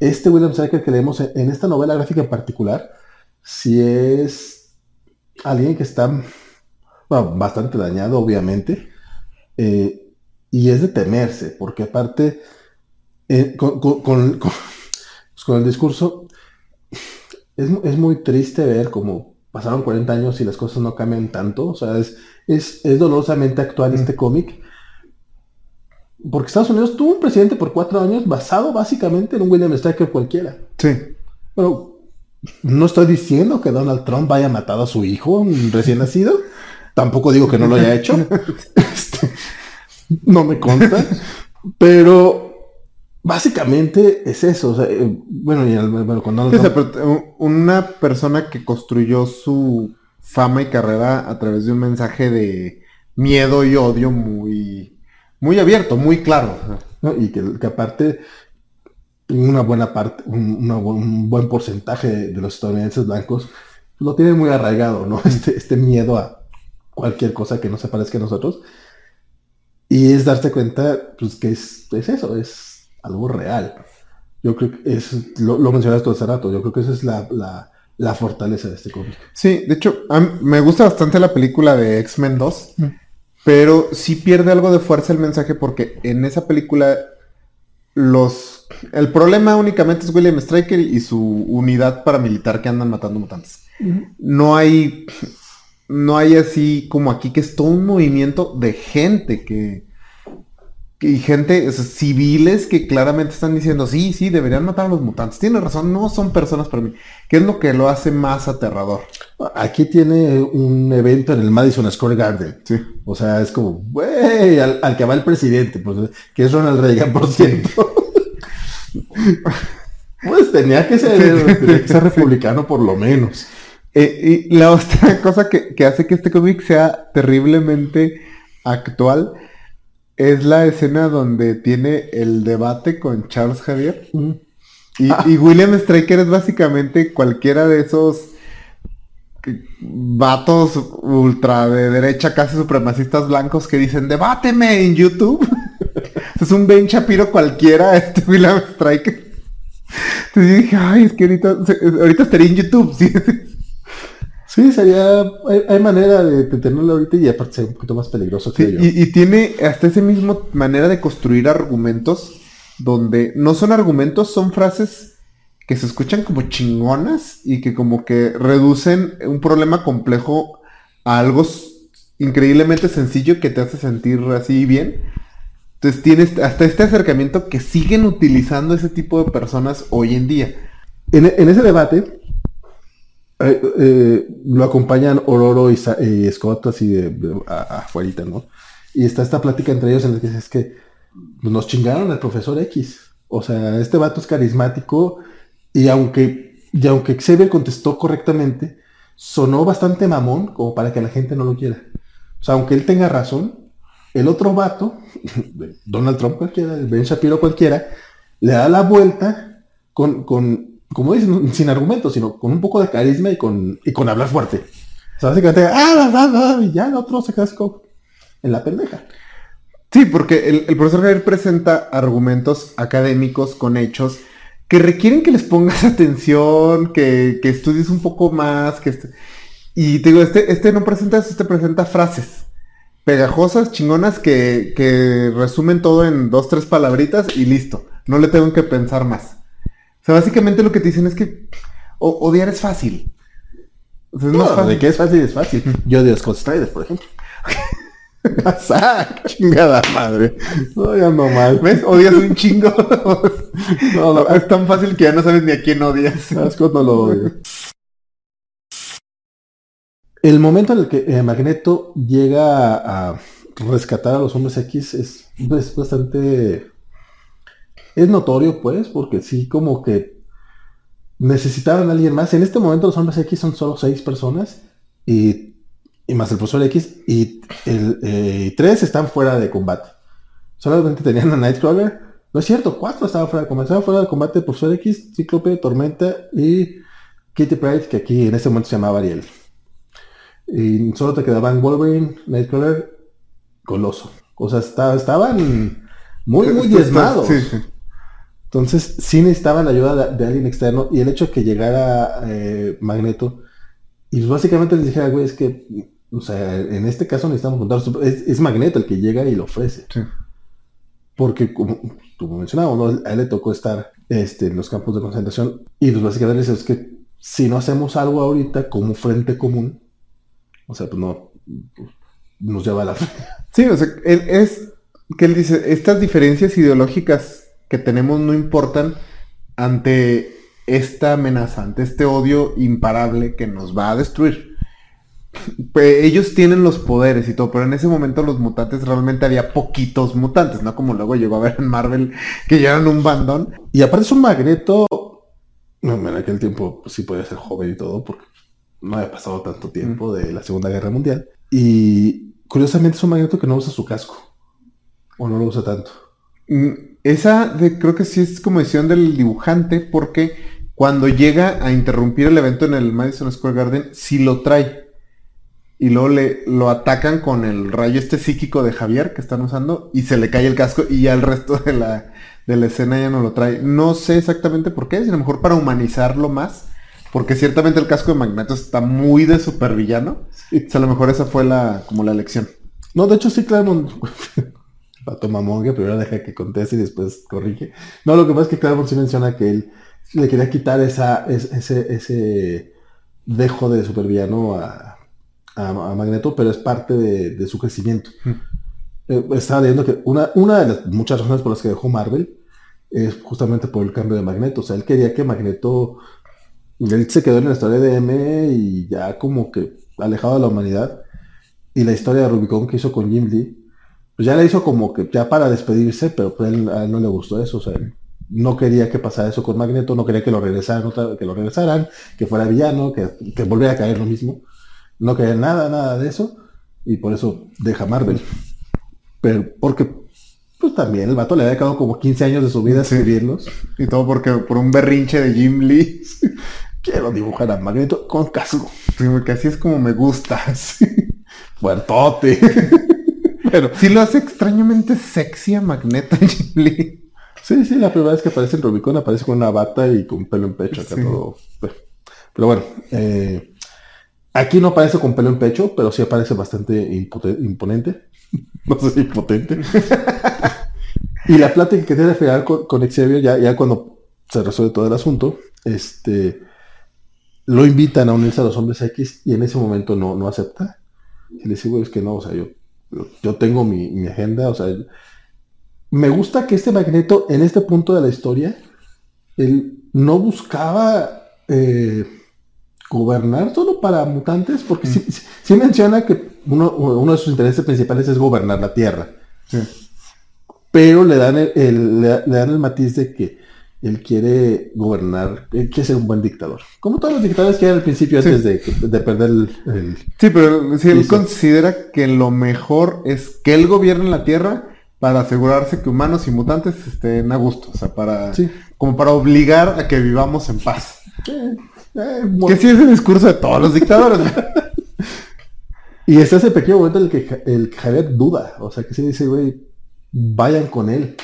este William Shaker que leemos en, esta novela gráfica en particular, sí es alguien que está bastante dañado, obviamente. eh, y es de temerse, porque aparte, eh, con, con- con- con- pues, con el discurso, es, es muy triste ver cómo pasaron 40 años y las cosas no cambian tanto. O sea, es, es, es dolorosamente actual este cómic. Porque Estados Unidos tuvo un presidente por cuatro años basado básicamente en un William Stryker cualquiera. Sí. Pero no estoy diciendo que Donald Trump haya matado a su hijo recién nacido. Tampoco digo que no lo haya hecho. Este, no me consta. Pero básicamente es eso. o sea, eh, bueno, y el- bueno, Sí, una persona que construyó su fama y carrera a través de un mensaje de miedo y odio muy, muy abierto, muy claro. ¿no? Y que, que aparte una buena parte, un, una bu- un buen porcentaje de, de los estadounidenses blancos lo tienen muy arraigado, ¿no? Este, este miedo a cualquier cosa que no se parezca a nosotros. Y es darse cuenta, pues, que es, es eso, es algo real. Yo creo que es, lo, lo mencionaste hace rato, yo creo que esa es la, la, la fortaleza de este cómic. Sí, de hecho, me gusta bastante la película de X-Men 2, Mm. pero sí pierde algo de fuerza el mensaje porque en esa película los... El problema únicamente es William Stryker y su unidad paramilitar que andan matando mutantes. no hay no hay así como aquí que es todo un movimiento de gente que, que- y gente o sea, civiles que claramente están diciendo sí sí deberían matar a los mutantes tiene razón no son personas para mí que es lo que lo hace más aterrador Aquí tiene un evento en el Madison Square Garden. sí O sea, es como, güey, al, al que va el presidente, pues, que es Ronald Reagan, por cierto. pues tenía que ser, tenía que ser republicano por lo menos. Eh, y la otra cosa que, que hace que este cómic sea terriblemente actual es la escena donde tiene el debate con Charles Javier Y, y William Stryker es básicamente cualquiera de esos vatos ultra de derecha, casi supremacistas blancos que dicen, debáteme en YouTube. es un Ben Shapiro cualquiera, este William Stryker. Entonces yo dije, ay, es que ahorita, ahorita estaría en YouTube, sí. Sí, sería, hay, hay manera de, de tenerlo ahorita y aparte ser un poquito más peligroso que Sí, yo. y, y tiene hasta ese mismo manera de construir argumentos donde no son argumentos, son frases que se escuchan como chingonas y que como que reducen un problema complejo a algo increíblemente sencillo que te hace sentir así bien. Entonces tienes hasta este acercamiento que siguen utilizando ese tipo de personas hoy en día. En, en ese debate eh, lo acompañan Ororo y, y Scott así de, de- a- afuerita, ¿no? Y está esta plática entre ellos en la que dice, es que nos chingaron al profesor X. O sea, este vato es carismático y aunque, y aunque Xavier contestó correctamente, sonó bastante mamón como para que la gente no lo quiera. O sea, aunque él tenga razón, el otro vato, Donald Trump cualquiera, Ben Shapiro cualquiera, le da la vuelta con, con como dicen, sin argumentos, sino con un poco de carisma y con, y con hablar fuerte. O sea, básicamente, ah, ah, ah, y ya el otro se como en la pendeja. Sí, porque el, profesor Javier presenta argumentos académicos con hechos que requieren que les pongas atención, que, que estudies un poco más, que y te digo, este, este no presenta eso, este presenta frases pegajosas, chingonas, que, que resumen todo en dos, tres palabritas y listo. No le tengo que pensar más. O sea, básicamente lo que te dicen es que odiar es fácil. O sea, es más No, fácil. de que es fácil, es fácil. Yo odio a Scott Strider, por ejemplo. Zack, chingada madre. No, ya no mal. ¿Ves? Odias un chingo. no, no, es tan fácil que ya no sabes ni a quién odias. A Scott no lo odio. El momento en el que eh, Magneto llega a, a rescatar a los hombres X es, es bastante... Es notorio, pues, porque sí, como que necesitaban a alguien más. En este momento los hombres X son solo seis personas y, y más el profesor X y el eh, tres están fuera de combate. Solamente tenían a Nightcrawler. No es cierto, cuatro estaban fuera de combate. Estaban fuera de combate el profesor X, Cíclope, Tormenta y Kitty Pryde, que aquí en este momento se llamaba Ariel. Y solo te quedaban Wolverine, Nightcrawler, Coloso. O sea, está- estaban muy, muy diezmados. Sí, sí. Entonces, sí necesitaban la ayuda de, de alguien externo y el hecho de que llegara eh, Magneto y básicamente les dijera, güey, es que, o sea, en este caso necesitamos juntar, es, es Magneto el que llega y lo ofrece. Sí. Porque, como tú mencionabas, ¿no? a él le tocó estar este, en los campos de concentración y pues básicamente es que si no hacemos algo ahorita como frente común, o sea, pues no, pues, nos lleva a la... Sí, o sea, él es que él dice, estas diferencias ideológicas que tenemos no importan ante esta amenaza, ante este odio imparable que nos va a destruir. Pues, ellos tienen los poderes y todo, pero en ese momento los mutantes realmente había poquitos mutantes, ¿no? Como luego llegó a ver en Marvel que ya eran un bandón. Y aparte es un Magneto, no, en aquel tiempo pues, sí podía ser joven y todo, porque no había pasado tanto tiempo de la Segunda Guerra Mundial. Y curiosamente es un Magneto que no usa su casco. O no lo usa tanto. Mm, Esa de, creo que sí es como decisión del dibujante, porque cuando llega a interrumpir el evento en el Madison Square Garden, sí lo trae. Y luego le, lo atacan con el rayo este psíquico de Javier que están usando y se le cae el casco y ya el resto de la, de la escena ya no lo trae. No sé exactamente por qué, si a lo mejor para humanizarlo más, porque ciertamente el casco de Magneto está muy de supervillano. O sea, a lo mejor esa fue la, como la elección. No, de hecho sí, Claremont... Pato mamón que primero deja que conteste y después corrige. No, lo que pasa es que Claremont sí menciona que él le quería quitar esa, es- ese, ese dejo de supervillano a, a, a Magneto, pero es parte de, de su crecimiento. Eh, estaba leyendo que una, una de las muchas razones por las que dejó Marvel es justamente por el cambio de Magneto. O sea, él quería que Magneto, él se quedó en la historia de M y ya como que alejado de la humanidad. Y la historia de Rubicon que hizo con Jim Lee, pues ya la hizo como que ya para despedirse, pero pues él, a él no le gustó eso. O sea, no quería que pasara eso con Magneto, no quería que lo regresaran, otra- que lo regresaran, que fuera villano, que, que volviera a caer lo mismo. No quería nada, nada de eso. Y por eso deja Marvel. Pero porque pues también el vato le había quedado como 15 años de su vida a escribirlos. Y todo porque por un berrinche de Jim Lee. Quiero dibujar a Magneto con casco. Sí, porque así es como me gusta. Fuertote. Pero sí lo hace extrañamente sexy a Magneto Jim Lee. Sí, sí, la primera vez que aparece en Rubicon aparece con una bata y con pelo en pecho acá Sí. todo. Pero bueno, eh, aquí no aparece con pelo en pecho, pero sí aparece bastante imponente. No sé si impotente. y la plática que tiene al final con, con Xavier, ya, ya cuando se resuelve todo el asunto, este lo invitan a unirse a los hombres X y en ese momento no, no acepta. Y le dice, güey, es que no, o sea, yo, yo, tengo mi, mi agenda, o sea, me gusta que este Magneto, en este punto de la historia, él no buscaba eh, gobernar solo para mutantes, porque sí, sí- sí menciona que uno, uno de sus intereses principales es gobernar la Tierra. Sí. Pero le dan el, el- le dan el matiz de que él quiere gobernar, él quiere ser un buen dictador. Como todos los dictadores que eran al principio Sí. antes de, de perder el, el- Sí, pero si él Sí, sí. considera que lo mejor es que él gobierne la Tierra para asegurarse que humanos y mutantes estén a gusto. O sea, para Sí. como para obligar a que vivamos en paz. Eh, eh, Que sí es el discurso de todos los dictadores. Y está ese pequeño momento en el que el Javier duda. O sea, que se dice, güey, vayan con él.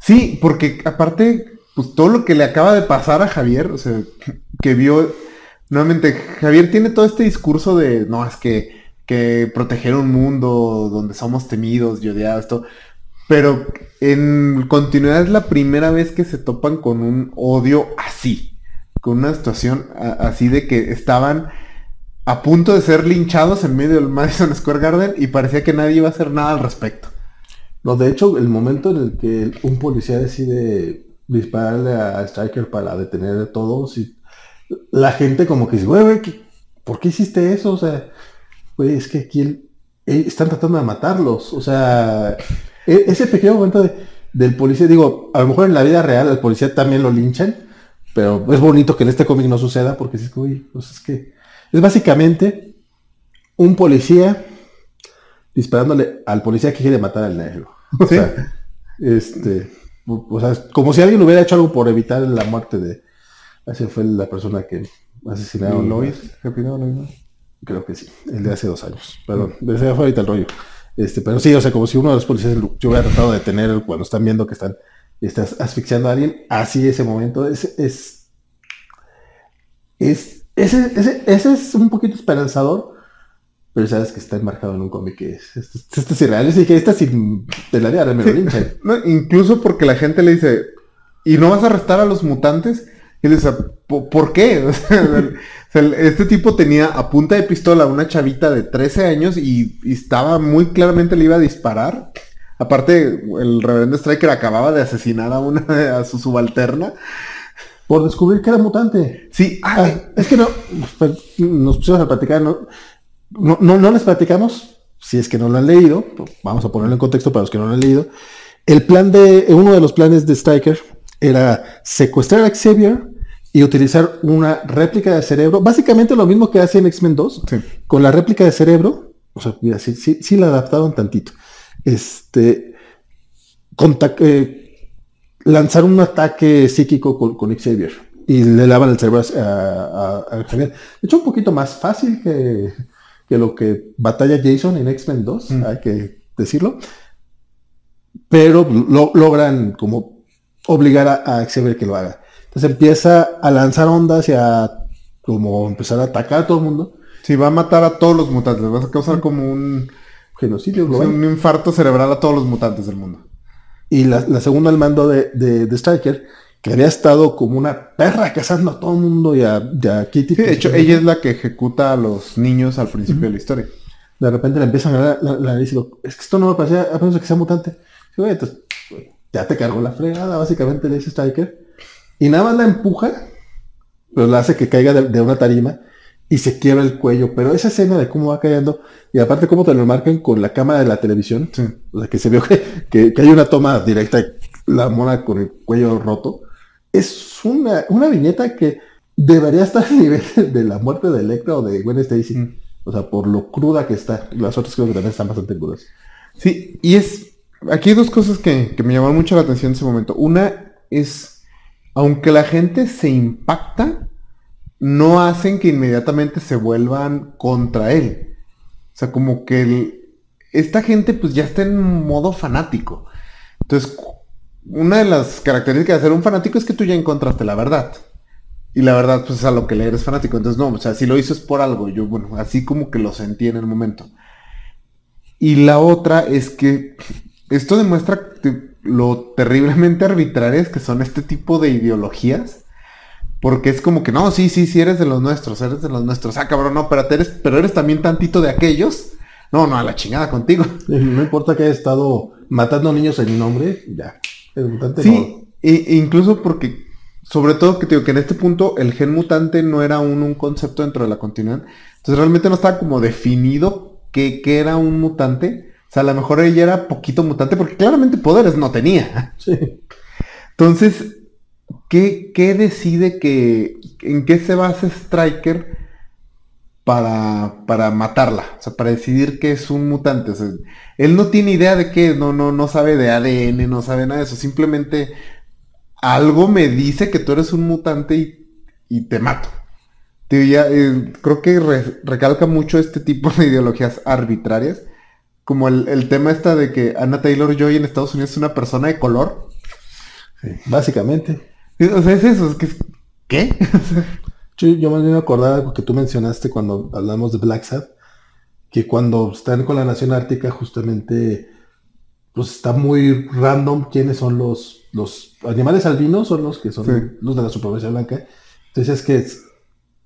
Sí, porque aparte, pues todo lo que le acaba de pasar a Javier, o sea, que vio, nuevamente, Javier tiene todo este discurso de, no, es que, que proteger un mundo donde somos temidos y odiados. Pero en continuidad es la primera vez que se topan con un odio así, con una situación así de que estaban a punto de ser linchados en medio del Madison Square Garden y parecía que nadie iba a hacer nada al respecto. No, de hecho, el momento en el que un policía decide dispararle a Striker para detener a todos, y la gente como que dice, güey, güey, ¿qué- ¿por qué hiciste eso? O sea, güey, es que aquí el- eh, están tratando de matarlos. O sea, e- ese pequeño momento de- del policía, digo, a lo mejor en la vida real al policía también lo linchan, pero es bonito que en este cómic no suceda porque es, güey, pues es que es básicamente un policía disparándole al policía que quiere matar al negro. O sea, este, o sea, como si alguien hubiera hecho algo por evitar la muerte de, esa fue la persona que asesinaron. Lois. Creo que sí, el de hace dos años. Perdón, ese fue ahorita el rollo. Este, pero sí, o sea, como si uno de los policías yo hubiera tratado de detener cuando están viendo que están estás asfixiando a alguien, así ese momento es es es ese, ese, ese es un poquito esperanzador, pero sabes que está enmarcado en un cómic que es esto, esto es irreal, y que esta sin de la vida real me lo linchan. No, incluso porque la gente le dice, ¿y no vas a arrestar a los mutantes? Y él dice, "¿Po- ¿por qué? O sea, este tipo tenía a punta de pistola a una chavita de 13 años y, y estaba muy claramente le iba a disparar. Aparte, el reverendo Striker acababa de asesinar a una a su subalterna. Por descubrir que era mutante. Sí, ah, Ah, es que no, pues, nos pusimos a platicar, no, no, no, no les platicamos, si es que no lo han leído, vamos a ponerlo en contexto para los que no lo han leído. El plan de, uno de los planes de Stryker era secuestrar a Xavier y utilizar una réplica de cerebro, básicamente lo mismo que hace en X-Men 2, Sí. con la réplica de cerebro, o sea, mira, sí, sí, sí la adaptaron tantito. Este, eh, lanzar un ataque psíquico con, con Xavier y le lavan el cerebro a, a- a Xavier. De hecho, un poquito más fácil que, que lo que batalla Jason en X-Men 2, Mm. hay que decirlo. Pero lo, logran como obligar a, a Xavier que lo haga. Entonces empieza a lanzar ondas y a como empezar a atacar a todo el mundo. sí, va a matar a todos los mutantes. Vas a causar como un, Genocidio global. un infarto cerebral a todos los mutantes del mundo. Y la, la segunda al mando de, de, de Striker, que había estado como una perra cazando a todo el mundo y a, y a Kitty. Sí, de hecho, ella es la que ejecuta a los niños al principio de la historia. De repente le empiezan a dar la, la y digo, es que esto no me parecía, a menos que sea mutante. Sí, güey, entonces, ya te cargó la fregada, básicamente le dice Striker. Y nada más la empuja, pero la hace que caiga de, de una tarima y se quiebra el cuello. Pero esa escena de cómo va cayendo, y aparte cómo te lo marcan con la cámara de la televisión, Sí. o sea, que se vio que, que, que hay una toma directa, la mona con el cuello roto. Es una, una viñeta que debería estar al nivel de la muerte de Electra o de Gwen Stacy. Mm. O sea, por lo cruda que está. Las otras creo que también están bastante crudas. Sí, y es. Aquí hay dos cosas que, que me llamaron mucho la atención en ese momento. Una es. Aunque la gente se impacta, no hacen que inmediatamente se vuelvan contra él. O sea, como que el- esta gente pues ya está en modo fanático. Entonces, una de las características de ser un fanático es que tú ya encontraste la verdad. Y la verdad, pues es a lo que le eres fanático. Entonces, no, o sea, si lo hizo es por algo. Yo, bueno, así como que lo sentí en el momento. Y la otra es que esto demuestra lo terriblemente arbitrarias que son este tipo de ideologías. Porque es como que, no, sí, sí, sí, eres de los nuestros, eres de los nuestros. Ah, cabrón, no, espérate, eres, pero eres también tantito de aquellos. No, no, a la chingada contigo. No importa que haya estado matando niños en mi nombre, ya. El mutante no. Sí, e, e incluso porque, sobre todo que te digo que en este punto el gen mutante no era un, un concepto dentro de la continuidad. Entonces realmente no estaba como definido que, que era un mutante. O sea, a lo mejor ella era poquito mutante porque claramente poderes no tenía. Sí. Entonces, ¿qué, qué decide que, en qué se basa Striker para, para matarla? O sea, para decidir que es un mutante. O sea, él no tiene idea de qué, no, no, no sabe de ADN, no sabe nada de eso. Simplemente algo me dice que tú eres un mutante y, y te mato. Tío, ya, eh, creo que re- recalca mucho este tipo de ideologías arbitrarias. Como el, el tema esta de que Anna Taylor Joy en Estados Unidos es una persona de color. Sí, Básicamente. O sea, es eso, es que... ¿Qué? Yo, yo me vino a acordar algo que tú mencionaste cuando hablamos de Black Sad, que cuando están con la Nación Ártica justamente pues está muy random quiénes son los, los animales albinos, son los que son Sí. los de la supremacía blanca. Entonces es que es-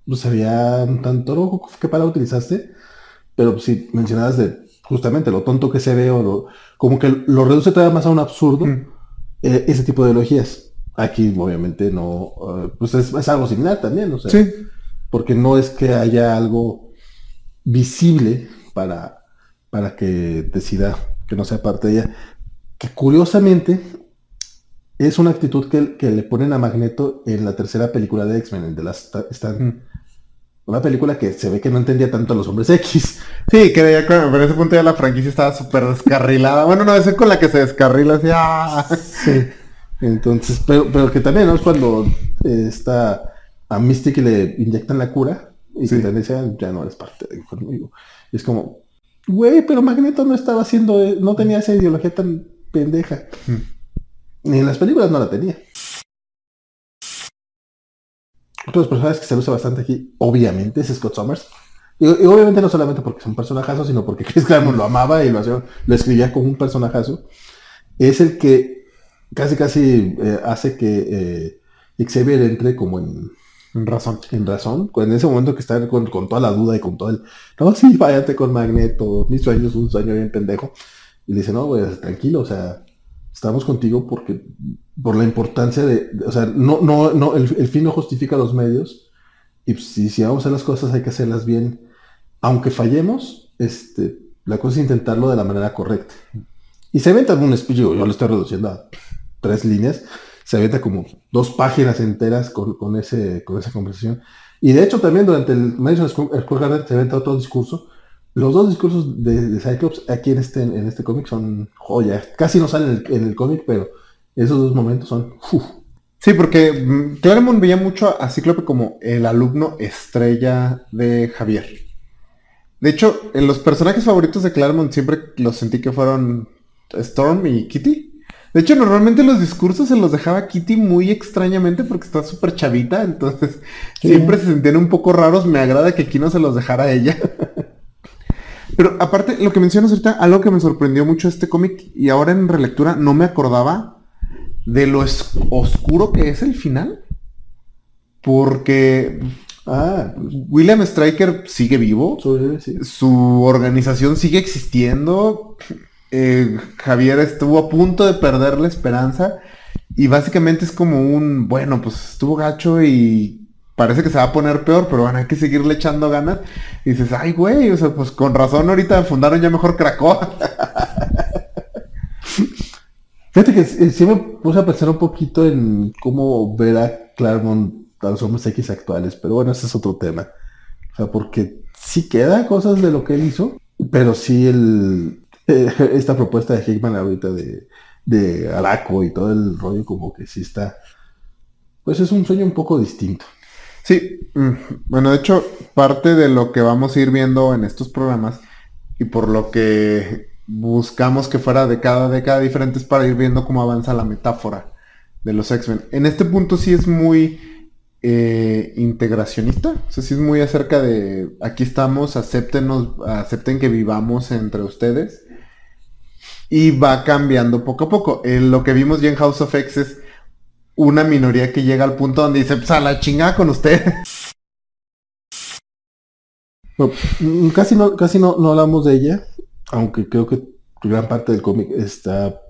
pues había un tanto rojo. ¿Qué palabra utilizaste? Pero si mencionabas de justamente lo tonto que se ve o lo, como que lo reduce todavía más a un absurdo, Mm. eh, ese tipo de ideologías. Aquí obviamente no, eh, pues es, es algo similar también, o sea, Sí. porque no es que haya algo visible para, para que decida que no sea parte de ella. Que curiosamente es una actitud que, que le ponen a Magneto en la tercera película de X-Men, de las están una película que se ve que no entendía tanto a los hombres X. Sí, que ya en ese punto ya la franquicia estaba súper descarrilada. Bueno, no, esa es con la que se descarrila así. ¡ah! Sí. Entonces, pero, pero que también, ¿no? Es cuando eh, está a Mystic le inyectan la cura y Sí. que también decían, ya no eres parte de conmigo. Y es como, güey, pero Magneto no estaba haciendo, eh, no tenía esa ideología tan pendeja. Ni en las películas no la tenía. Otros personajes que se usa bastante aquí, obviamente, es Scott Summers. Y, y obviamente no solamente porque es un personajazo, sino porque Chris Claremont lo amaba y lo, hacía- lo escribía como un personajazo. Es el que casi casi eh, hace que eh, Xavier entre como en, En razón. en razón. En ese momento que está con, con toda la duda y con todo el, no, sí, váyate con Magneto, mi sueño es un sueño bien pendejo. Y le dice, no, güey, tranquilo, o sea, estamos contigo porque, por la importancia de, de- o sea, no, no, no, el, el fin no justifica los medios. Y pues, si, si vamos a hacer las cosas hay que hacerlas bien. Aunque fallemos, este, la cosa es intentarlo de la manera correcta. Y se aventa un digo, yo lo estoy reduciendo a tres líneas, se avienta como dos páginas enteras con, con ese, con esa conversación. Y de hecho también durante el Madison Square Garden se aventa otro discurso. Los dos discursos de, Cyclops aquí en este, en este cómic son joya. Casi no salen en el, en el cómic, pero esos dos momentos son... uf. Sí, porque mm, Claremont veía mucho a Cíclope como el alumno estrella de Javier. De hecho, en los personajes favoritos de Claremont siempre los sentí que fueron Storm y Kitty. De hecho, normalmente los discursos se los dejaba Kitty muy extrañamente porque está súper chavita, entonces Sí. siempre se sentían un poco raros. Me agrada que aquí no se los dejara a ella. Pero aparte, lo que mencionas ahorita, algo que me sorprendió mucho este cómic y ahora en relectura no me acordaba de lo oscuro que es el final. Porque Ah, William Stryker sigue vivo, sí. su organización sigue existiendo, eh, Javier estuvo a punto de perder la esperanza y básicamente es como un, bueno, pues estuvo gacho y parece que se va a poner peor, pero bueno, hay que seguirle echando ganas. Y dices, ay, güey, o sea, pues con razón ahorita fundaron ya mejor Krakoa. Fíjate que sí sí me puse a pensar un poquito en cómo ver a Claremont a los hombres X actuales, pero bueno, ese es otro tema. O sea, porque sí queda cosas de lo que él hizo, pero sí el, eh, esta propuesta de Hickman ahorita de, Araco y todo el rollo como que sí está, pues es un sueño un poco distinto. Sí, mm, bueno, de hecho, parte de lo que vamos a ir viendo en estos programas y por lo que buscamos que fuera de cada década diferentes para ir viendo cómo avanza la metáfora de los X-Men. En este punto sí es muy eh, integracionista, o sea, sí es muy acerca de aquí estamos, acéptenos, acepten que vivamos entre ustedes. Y va cambiando poco a poco. Lo que vimos ya en House of X es una minoría que llega al punto donde dice, pues a la chingada con usted. Casi no, casi no, no hablamos de ella, aunque creo que gran parte del cómic está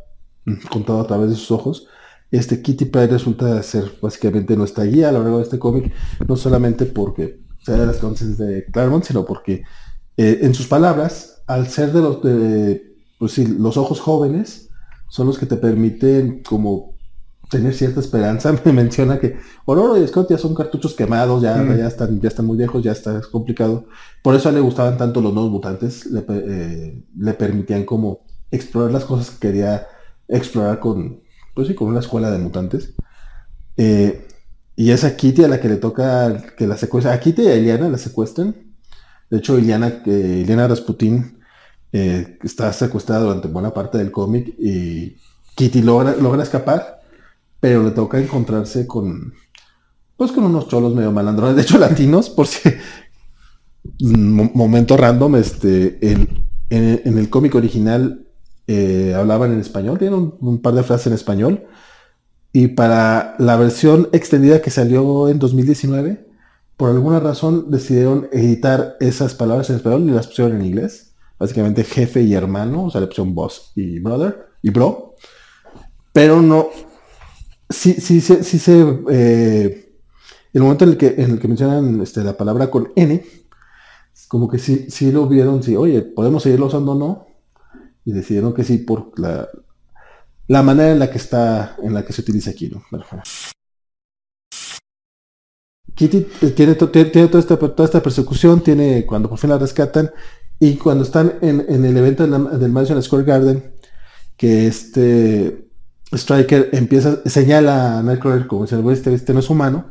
contado a través de sus ojos. Este Kitty Pryde resulta ser básicamente nuestra guía a lo largo de este cómic, no solamente porque sea de las condiciones de Claremont, sino porque eh, en sus palabras, al ser de los de, pues sí, los ojos jóvenes, son los que te permiten como tener cierta esperanza. Me menciona que Aurora y Scott ya son cartuchos quemados, ya, Mm. ya están, ya están muy viejos, ya está es complicado. Por eso a él le gustaban tanto los nuevos mutantes, le, eh, le permitían como explorar las cosas que quería explorar con, pues sí, con una escuela de mutantes. Eh, y es a Kitty a la que le toca que la secuestra. A Kitty y a Iliana la secuestran. De hecho, Iliana, eh, Iliana Rasputin eh, está secuestrada durante buena parte del cómic y Kitty logra, logra escapar, pero le toca encontrarse con, pues con unos cholos medio malandrones, de hecho latinos, por si mo- momento random, este, en, en- el cómic original eh, hablaban en español, tienen un par de frases en español, y para la versión extendida que salió en 2019, por alguna razón decidieron editar esas palabras en español y las pusieron en inglés. Básicamente jefe y hermano, o sea, la opción boss y brother y bro. Pero no, sí, sí, sí, sí se, eh, el momento en el que, en el que mencionan este, la palabra con N, como que sí, sí lo vieron, sí, oye, ¿podemos seguirlo usando o no? Y decidieron que sí por la, la manera en la que está, en la que se utiliza aquí, ¿no? Kitty tiene, tiene toda, esta, toda, esta, persecución, tiene cuando por fin la rescatan y cuando están en, en el evento del Madison Square Garden, que este Striker empieza, señala a Nightcrawler como dice, este, este no es humano,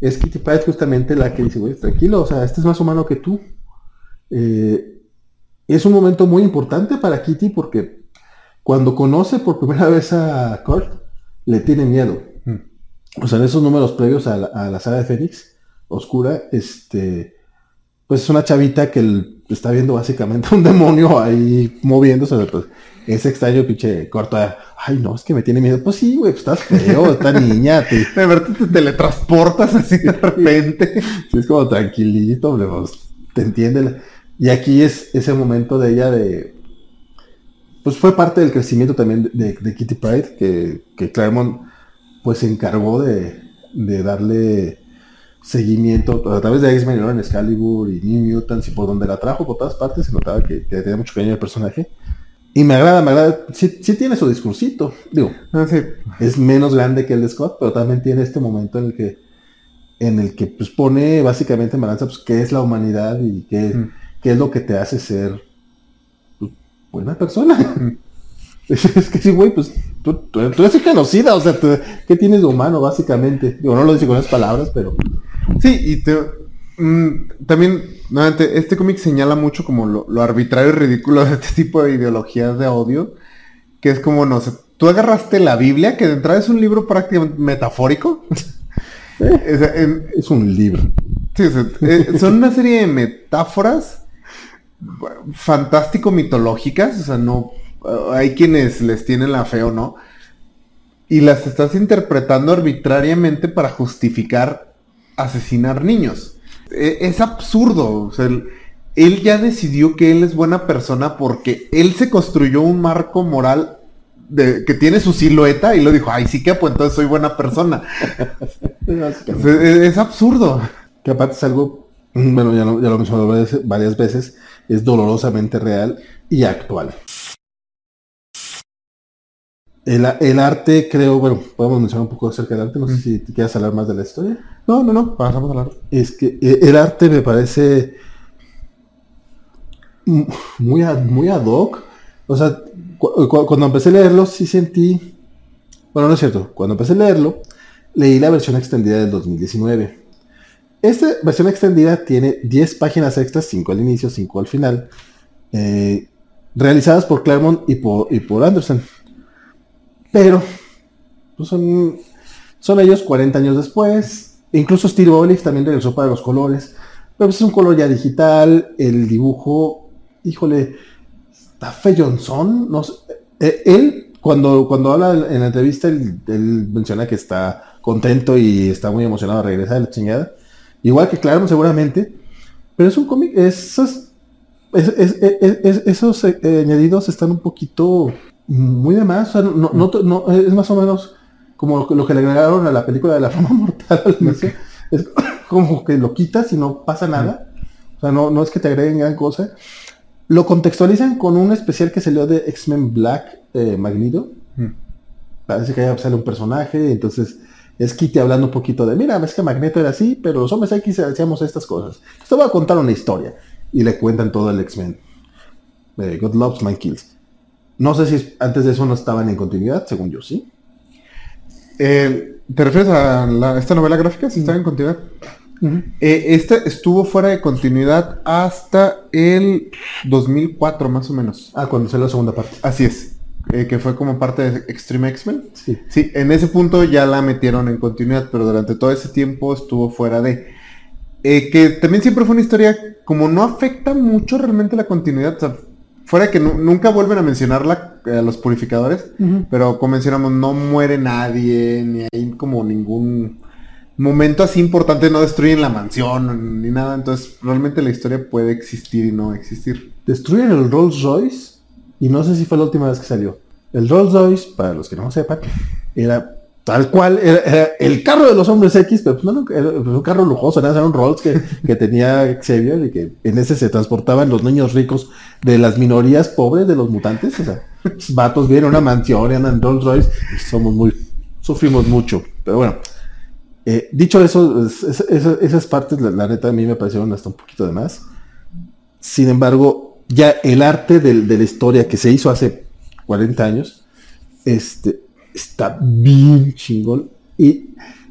es Kitty Pryde justamente la que dice, güey, tranquilo, o sea, este es más humano que tú. Eh, es un momento muy importante para Kitty porque cuando conoce por primera vez a Kurt, le tiene miedo. Mm. O sea, en esos números previos a la, a la saga de Fénix, Oscura, este, pues es una chavita que está viendo básicamente un demonio ahí moviéndose. Pues, es extraño, pinche corto. Ay, no, es que me tiene miedo. Pues sí, güey, pues estás feo, esta niña. Te... De verdad te teletransportas así de repente. Sí, es como tranquilito, pues, te entiende. Y aquí es ese momento de ella de... Pues fue parte del crecimiento también de, Kitty Pride, que, que, Claremont pues se encargó de, de darle seguimiento a través de X-Men en Excalibur y New Mutants y por donde la trajo por todas partes se notaba que, que tenía mucho cariño el personaje y me agrada, me agrada. Sí, tiene su discursito. Digo, ah, es menos grande que el de Scott, pero también tiene este momento en el que en el que pues, pone básicamente en balanza pues, qué es la humanidad y qué, mm. qué es lo que te hace ser pues, buena persona. Mm. es, que sí, güey, pues tú, tú, eres genocida, o sea, ¿qué tienes de humano básicamente? Digo, no lo dice con esas palabras, pero... Sí, y te, Mm, también, nuevamente, este cómic señala mucho como lo, arbitrario y ridículo de este tipo de ideologías de odio, que es como, no sé, tú agarraste la Biblia, que de entrada es un libro prácticamente metafórico. es, un libro. Sí, eh, son una serie de metáforas fantástico mitológicas, o sea, no, hay quienes les tienen la fe o no, y las estás interpretando arbitrariamente para justificar asesinar niños. E, es absurdo. él, ya decidió que él es buena persona porque él se construyó un marco moral de, que tiene su silueta y lo dijo, ay, sí que pues entonces soy buena persona. es, absurdo. Que aparte es algo, bueno, ya lo, ya lo mencionado varias veces, es dolorosamente real y actual. El, arte, creo, bueno, podemos mencionar un poco acerca del arte, no sé si te quieres hablar más de la historia. No, no, no, pasamos al arte. Es que eh, el arte me parece muy, muy ad hoc. O sea, cuando empecé a leerlo, sí sentí... Bueno, no es cierto. Cuando empecé a leerlo, leí la versión extendida del 2019. Esta versión extendida tiene 10 páginas extras, 5 al inicio, 5 al final, eh, realizadas por Claremont y por, y por Anderson. Pero pues son, son ellos 40 años después. Incluso Steve Olive también regresó para los colores. Pero es un color ya digital. El dibujo, híjole, está Johnson. No eh, él, cuando, cuando habla en la entrevista, él, menciona que está contento y está muy emocionado de regresar de la chingada. Igual que Claremont seguramente. Pero es un cómic, esos, esos eh, añadidos están un poquito muy de más, no, no, no, es más o menos como lo que, le agregaron a la película de la fama mortal. Es como que lo quitas y no pasa nada. O sea, no, no es que te agreguen gran cosa. Lo contextualizan con un especial que salió de X-Men Black eh, Magneto. Parece que ahí sale un personaje, entonces es Kitty hablando un poquito de, mira, ves que Magneto era así, pero los hombres X hacíamos estas cosas. Te voy a contar una historia. Y le cuentan todo el X-Men. Eh, God Loves Man Kills. No sé si antes de eso no estaban en continuidad, según yo, ¿sí? Eh, ¿Te refieres a esta novela gráfica? Si estaba en continuidad. Eh, esta estuvo fuera de continuidad hasta el 2004 más o menos. Ah, cuando salió la segunda parte. Así es. Eh, que fue como parte de Extreme X-Men. Sí. Sí, en ese punto ya la metieron en continuidad, pero durante todo ese tiempo estuvo fuera de... que también siempre fue una historia como no afecta mucho realmente la continuidad. O fuera que nunca vuelven a mencionarla a los purificadores, pero como mencionamos, no muere nadie, ni hay como ningún momento así importante no destruyen la mansión ni nada. Entonces, realmente la historia puede existir y no existir. Destruyen el Rolls Royce y no sé si fue la última vez que salió. El Rolls Royce, para los que no sepan, era tal cual, era, el carro de los hombres X, pero pues no, era un carro lujoso, era un Rolls que, que tenía Xavier y que en ese se transportaban los niños ricos de las minorías pobres de los mutantes. O sea, vatos vienen una mansión andan Rolls Royce somos muy, sufrimos mucho. Pero bueno, eh, dicho eso, es- es- esas, partes, la, neta, a mí me parecieron hasta un poquito de más. Sin embargo, ya el arte de la historia que se hizo hace 40 años, este, está bien chingón. Y,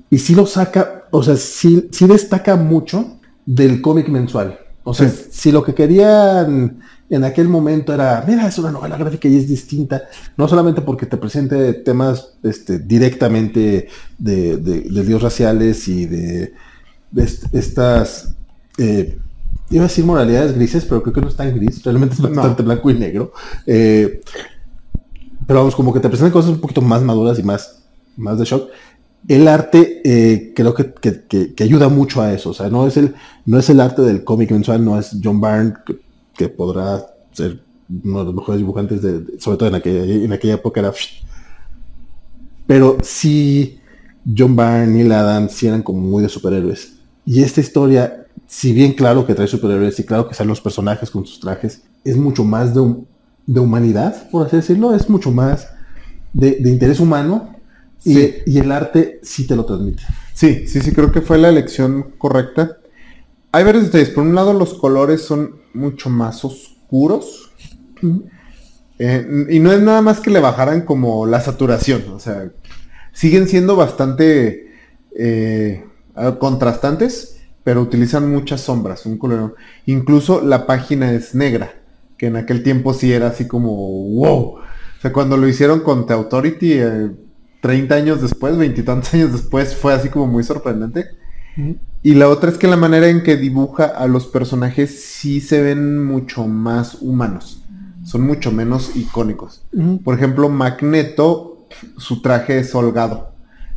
y sí lo saca, o sea, sí, sí destaca mucho del cómic mensual. O sea, Sí. si lo que querían en aquel momento era, mira, es una novela gráfica y es distinta, no solamente porque te presente temas este, directamente de, de, de líos raciales y de, de est- estas, eh, iba a decir moralidades grises, pero creo que no es tan gris, realmente es bastante blanco y negro. Eh, pero vamos, como que te presentan cosas un poquito más maduras y más, más de shock. El arte eh, creo que, que- que- ayuda mucho a eso. O sea, no es el, no es el arte del cómic mensual, no es John Byrne, que, podrá ser uno de los mejores dibujantes, de, sobre todo en aquella, en aquella época era... Pero sí, John Byrne, Neil Adams, sí eran como muy de superhéroes. Y esta historia, si bien claro que trae superhéroes y claro que salen los personajes con sus trajes, es mucho más de, hum- de humanidad, por así decirlo, es mucho más de, de interés humano y, Sí. y el arte sí te lo transmite. Sí, sí, sí, creo que fue la elección correcta. Hay varios detalles. Por un lado, los colores son mucho más oscuros. Eh, y no es nada más que le bajaran como la saturación. O sea, siguen siendo bastante eh, contrastantes, pero utilizan muchas sombras. Un color. Incluso la página es negra, que en aquel tiempo sí era así como wow. O sea, cuando lo hicieron con The Authority, eh, 30 años después, veintitantos años después, fue así como muy sorprendente. Y la otra es que la manera en que dibuja a los personajes sí se ven mucho más humanos. Son mucho menos icónicos. Por ejemplo, Magneto, su traje es holgado,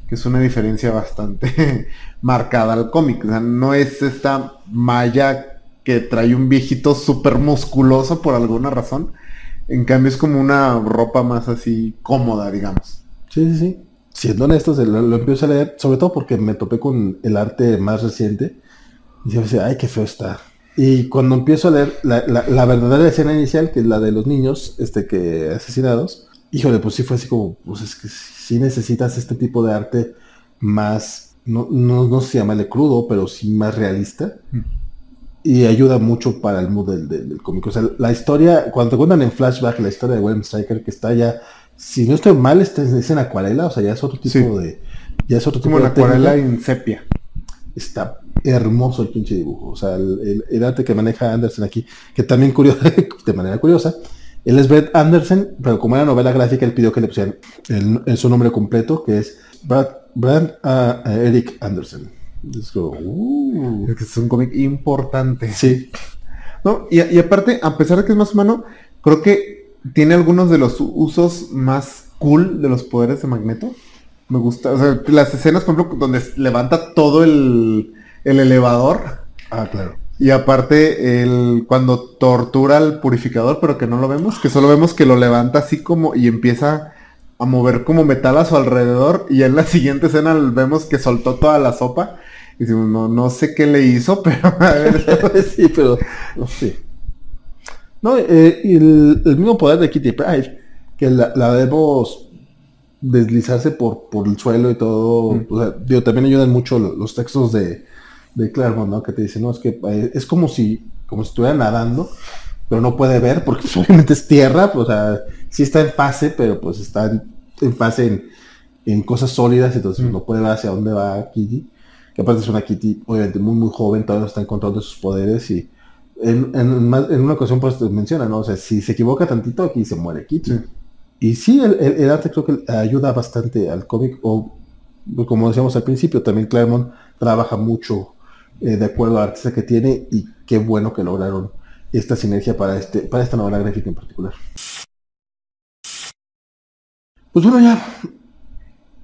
que es una diferencia bastante marcada al cómic. O sea, no es esta malla que trae un viejito súper musculoso por alguna razón. En cambio es como una ropa más así cómoda, digamos. Sí, sí, sí. Siendo honestos, lo, lo empiezo a leer, sobre todo porque me topé con el arte más reciente. Y yo decía, ay, qué feo está. Y cuando empiezo a leer la, la- la verdadera escena inicial, que es la de los niños este, que asesinados, híjole, pues sí fue así como, pues es que sí necesitas este tipo de arte más, no, no, no se llama crudo, pero sí más realista. Y ayuda mucho para el mood del, del- del cómic. O sea, la historia, cuando te cuentan en flashback la historia de William Striker, que está ya, si no estoy mal, está, es en acuarela, o sea, ya es otro tipo Sí. de... Ya es otro tipo Como de técnica. acuarela en sepia. Está hermoso el pinche dibujo. O sea, el, el- el arte que maneja Anderson aquí, que también curioso, de manera curiosa, él es Brett Anderson, pero como era novela gráfica, él pidió que le pusieran el- su nombre completo, que es Brad, Brad ah, Eric Anderson. Es como, uh. Es que es un cómic importante. Sí, No, y, y aparte, a pesar de que es más humano, creo que tiene algunos de los usos más cool de los poderes de Magneto. Me gusta, o sea, las escenas, por ejemplo, donde levanta todo el, el elevador. ah, claro. Y aparte, el, cuando tortura al purificador, pero que no lo vemos, que solo vemos que lo levanta así como y empieza a mover como metal a su alrededor. Y en la siguiente escena vemos que soltó toda la sopa. Y decimos, no, no sé qué le hizo, pero a ver, sí, pero no sé. No, eh, el, el mismo poder de Kitty Pryde, que la, la vemos deslizarse por, por el suelo y todo. Mm. O sea, digo, también ayudan mucho lo- los textos de, de Claremont, ¿no? Que te dicen, no, es que eh, es como si, como si estuviera nadando, pero no puede ver porque obviamente es tierra, pues, o sea, sí está en fase, pero pues está en, en fase en, en cosas sólidas, entonces Mm. no puede ver hacia dónde va Kitty. Que aparte es una Kitty, obviamente, muy, muy joven, todavía no está encontrando sus poderes y en, en, en una ocasión pues te menciona, ¿no? O sea, si se equivoca tantito aquí se muere Kitty. Sí. Y sí, el, el- el arte creo que ayuda bastante al cómic, o pues, como decíamos al principio, también Claremont trabaja mucho eh, de acuerdo al artista que tiene y qué bueno que lograron esta sinergia para este para esta novela gráfica en particular. Pues bueno, ya,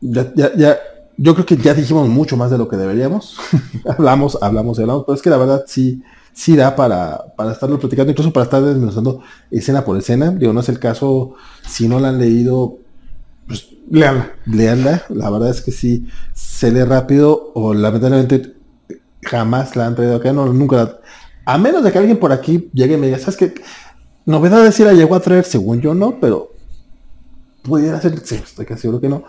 ya, ya, ya yo creo que ya dijimos mucho más de lo que deberíamos. hablamos, hablamos y hablamos, pero es que la verdad sí, sí da para, para estarlo platicando, incluso para estar desmenuzando escena por escena. Digo, no es el caso, si no la han leído, pues Leanla. leanla. La verdad es que sí, se lee rápido o lamentablemente jamás la han traído acá, no, nunca A menos de que alguien por aquí llegue y me diga, ¿sabes qué? Novedades sí la llegó a traer, según yo no, pero pudiera ser, sí, estoy casi seguro que no.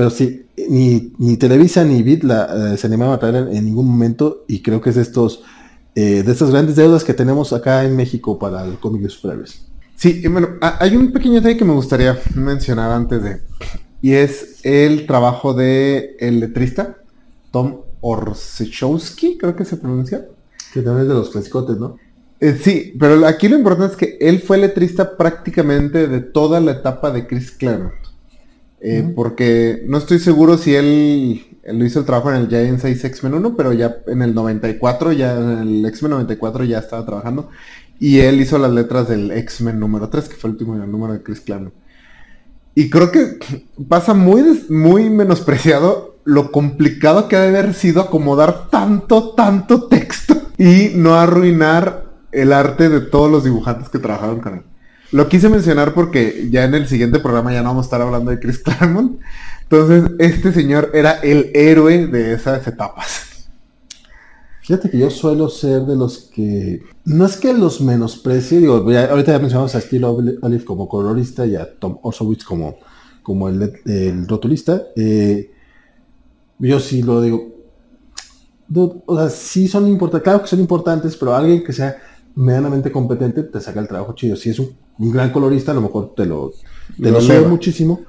Pero sí, ni, ni Televisa ni Bit la, eh, se animaron a traer en, en ningún momento y creo que es de estos eh, de estas grandes deudas que tenemos acá en México para el cómic de superhéroes. Sí, y bueno, ha- hay un pequeño detalle que me gustaría mencionar antes de. Y es el trabajo de el letrista, Tom Orzechowski, creo que se pronuncia. Que también es de los clasicotes, ¿no? Eh, sí, pero aquí lo importante es que él fue letrista prácticamente de toda la etapa de Chris Claremont. Eh. Porque no estoy seguro si él, él lo hizo el trabajo en el Giant 6 X-Men 1, pero ya en el 94, ya en el X-Men 94 ya estaba trabajando. Y él hizo las letras del X-Men número 3, que fue el último número de Chris Claremont. Y creo que pasa muy, muy menospreciado lo complicado que ha de haber sido acomodar tanto, tanto texto y no arruinar el arte de todos los dibujantes que trabajaron con él. Lo quise mencionar porque ya en el siguiente programa ya no vamos a estar hablando de Chris Claremont. Entonces, este señor era el héroe de esas etapas. Fíjate que yo suelo ser de los que no es que los menosprecie, digo, ya- ahorita ya mencionamos a Steve Oli- Olive como colorista y a Tom Orsowitz como, como el, rotulista. eh, yo sí lo digo. o sea, sí son importantes, claro que son importantes, pero alguien que sea medianamente competente te saca el trabajo chido. Si es un, un gran colorista, a lo mejor te lo, te Lo lo muchísimo.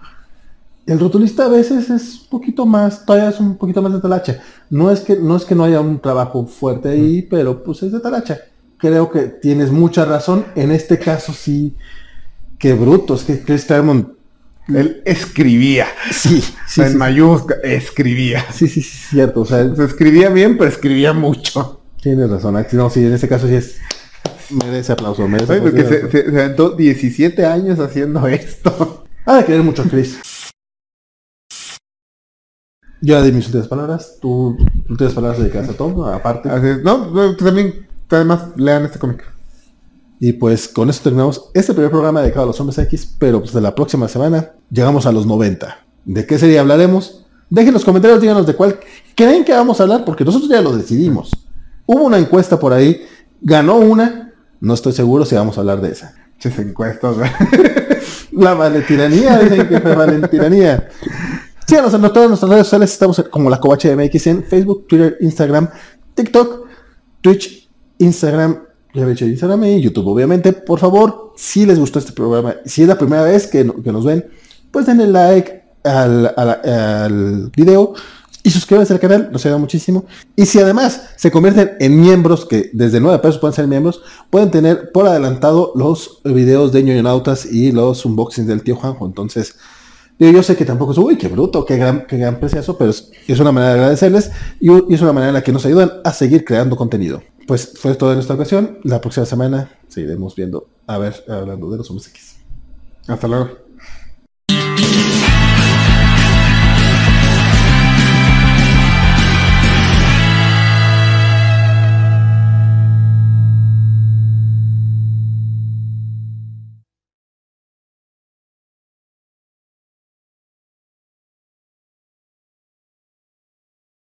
El rotulista a veces es un poquito más, todavía es un poquito más de talacha. No es que no, es que no haya un trabajo fuerte ahí, pero pues es de talacha. Creo que tienes mucha razón. En este caso sí, qué bruto. Es que Chris Claremont, Él escribía. sí, sí, en sí, mayúscula, escribía. sí, sí, sí, cierto. O sea, Se escribía bien, pero escribía mucho. tienes razón. No, sí, en este caso sí es, merece aplauso. Merece Ay, porque se, se- se aventó 17 años haciendo esto. Ah, de querer mucho Chris. Yo ya di mis últimas palabras. Tú, últimas palabras dedicadas a Tom, aparte. Así es. No, no, también, además, lean este cómic. Y pues con eso terminamos este primer programa dedicado a los hombres X, pero pues de la próxima semana llegamos a los 90. ¿De qué serie hablaremos? Dejen los comentarios, díganos de cuál creen que vamos a hablar, porque nosotros ya lo decidimos. Hubo una encuesta por ahí, ganó una, no estoy seguro si vamos a hablar de esa. Muchas encuestas. La valentiranía, dicen que fue valentiranía. Síganos en todas redes sociales, estamos como la Covacha MX en Facebook, Twitter, Instagram, TikTok, Twitch, Instagram, ya había dicho Instagram y YouTube, obviamente. Por favor, si les gustó este programa, si es la primera vez que, que nos ven, pues denle like al- al video y suscríbanse al canal, nos ayuda muchísimo. Y si además se convierten en miembros, que desde 9 pesos pueden ser miembros, pueden tener por adelantado los videos de ñoñonautas y los unboxings del tío Juanjo. Entonces, yo sé que tampoco es, uy, qué bruto, qué gran, qué gran preciazo, pero es, una manera de agradecerles y, es una manera en la que nos ayudan a seguir creando contenido. Pues fue todo en esta ocasión. La próxima semana seguiremos viendo, a ver, hablando de los hombres. Hasta luego.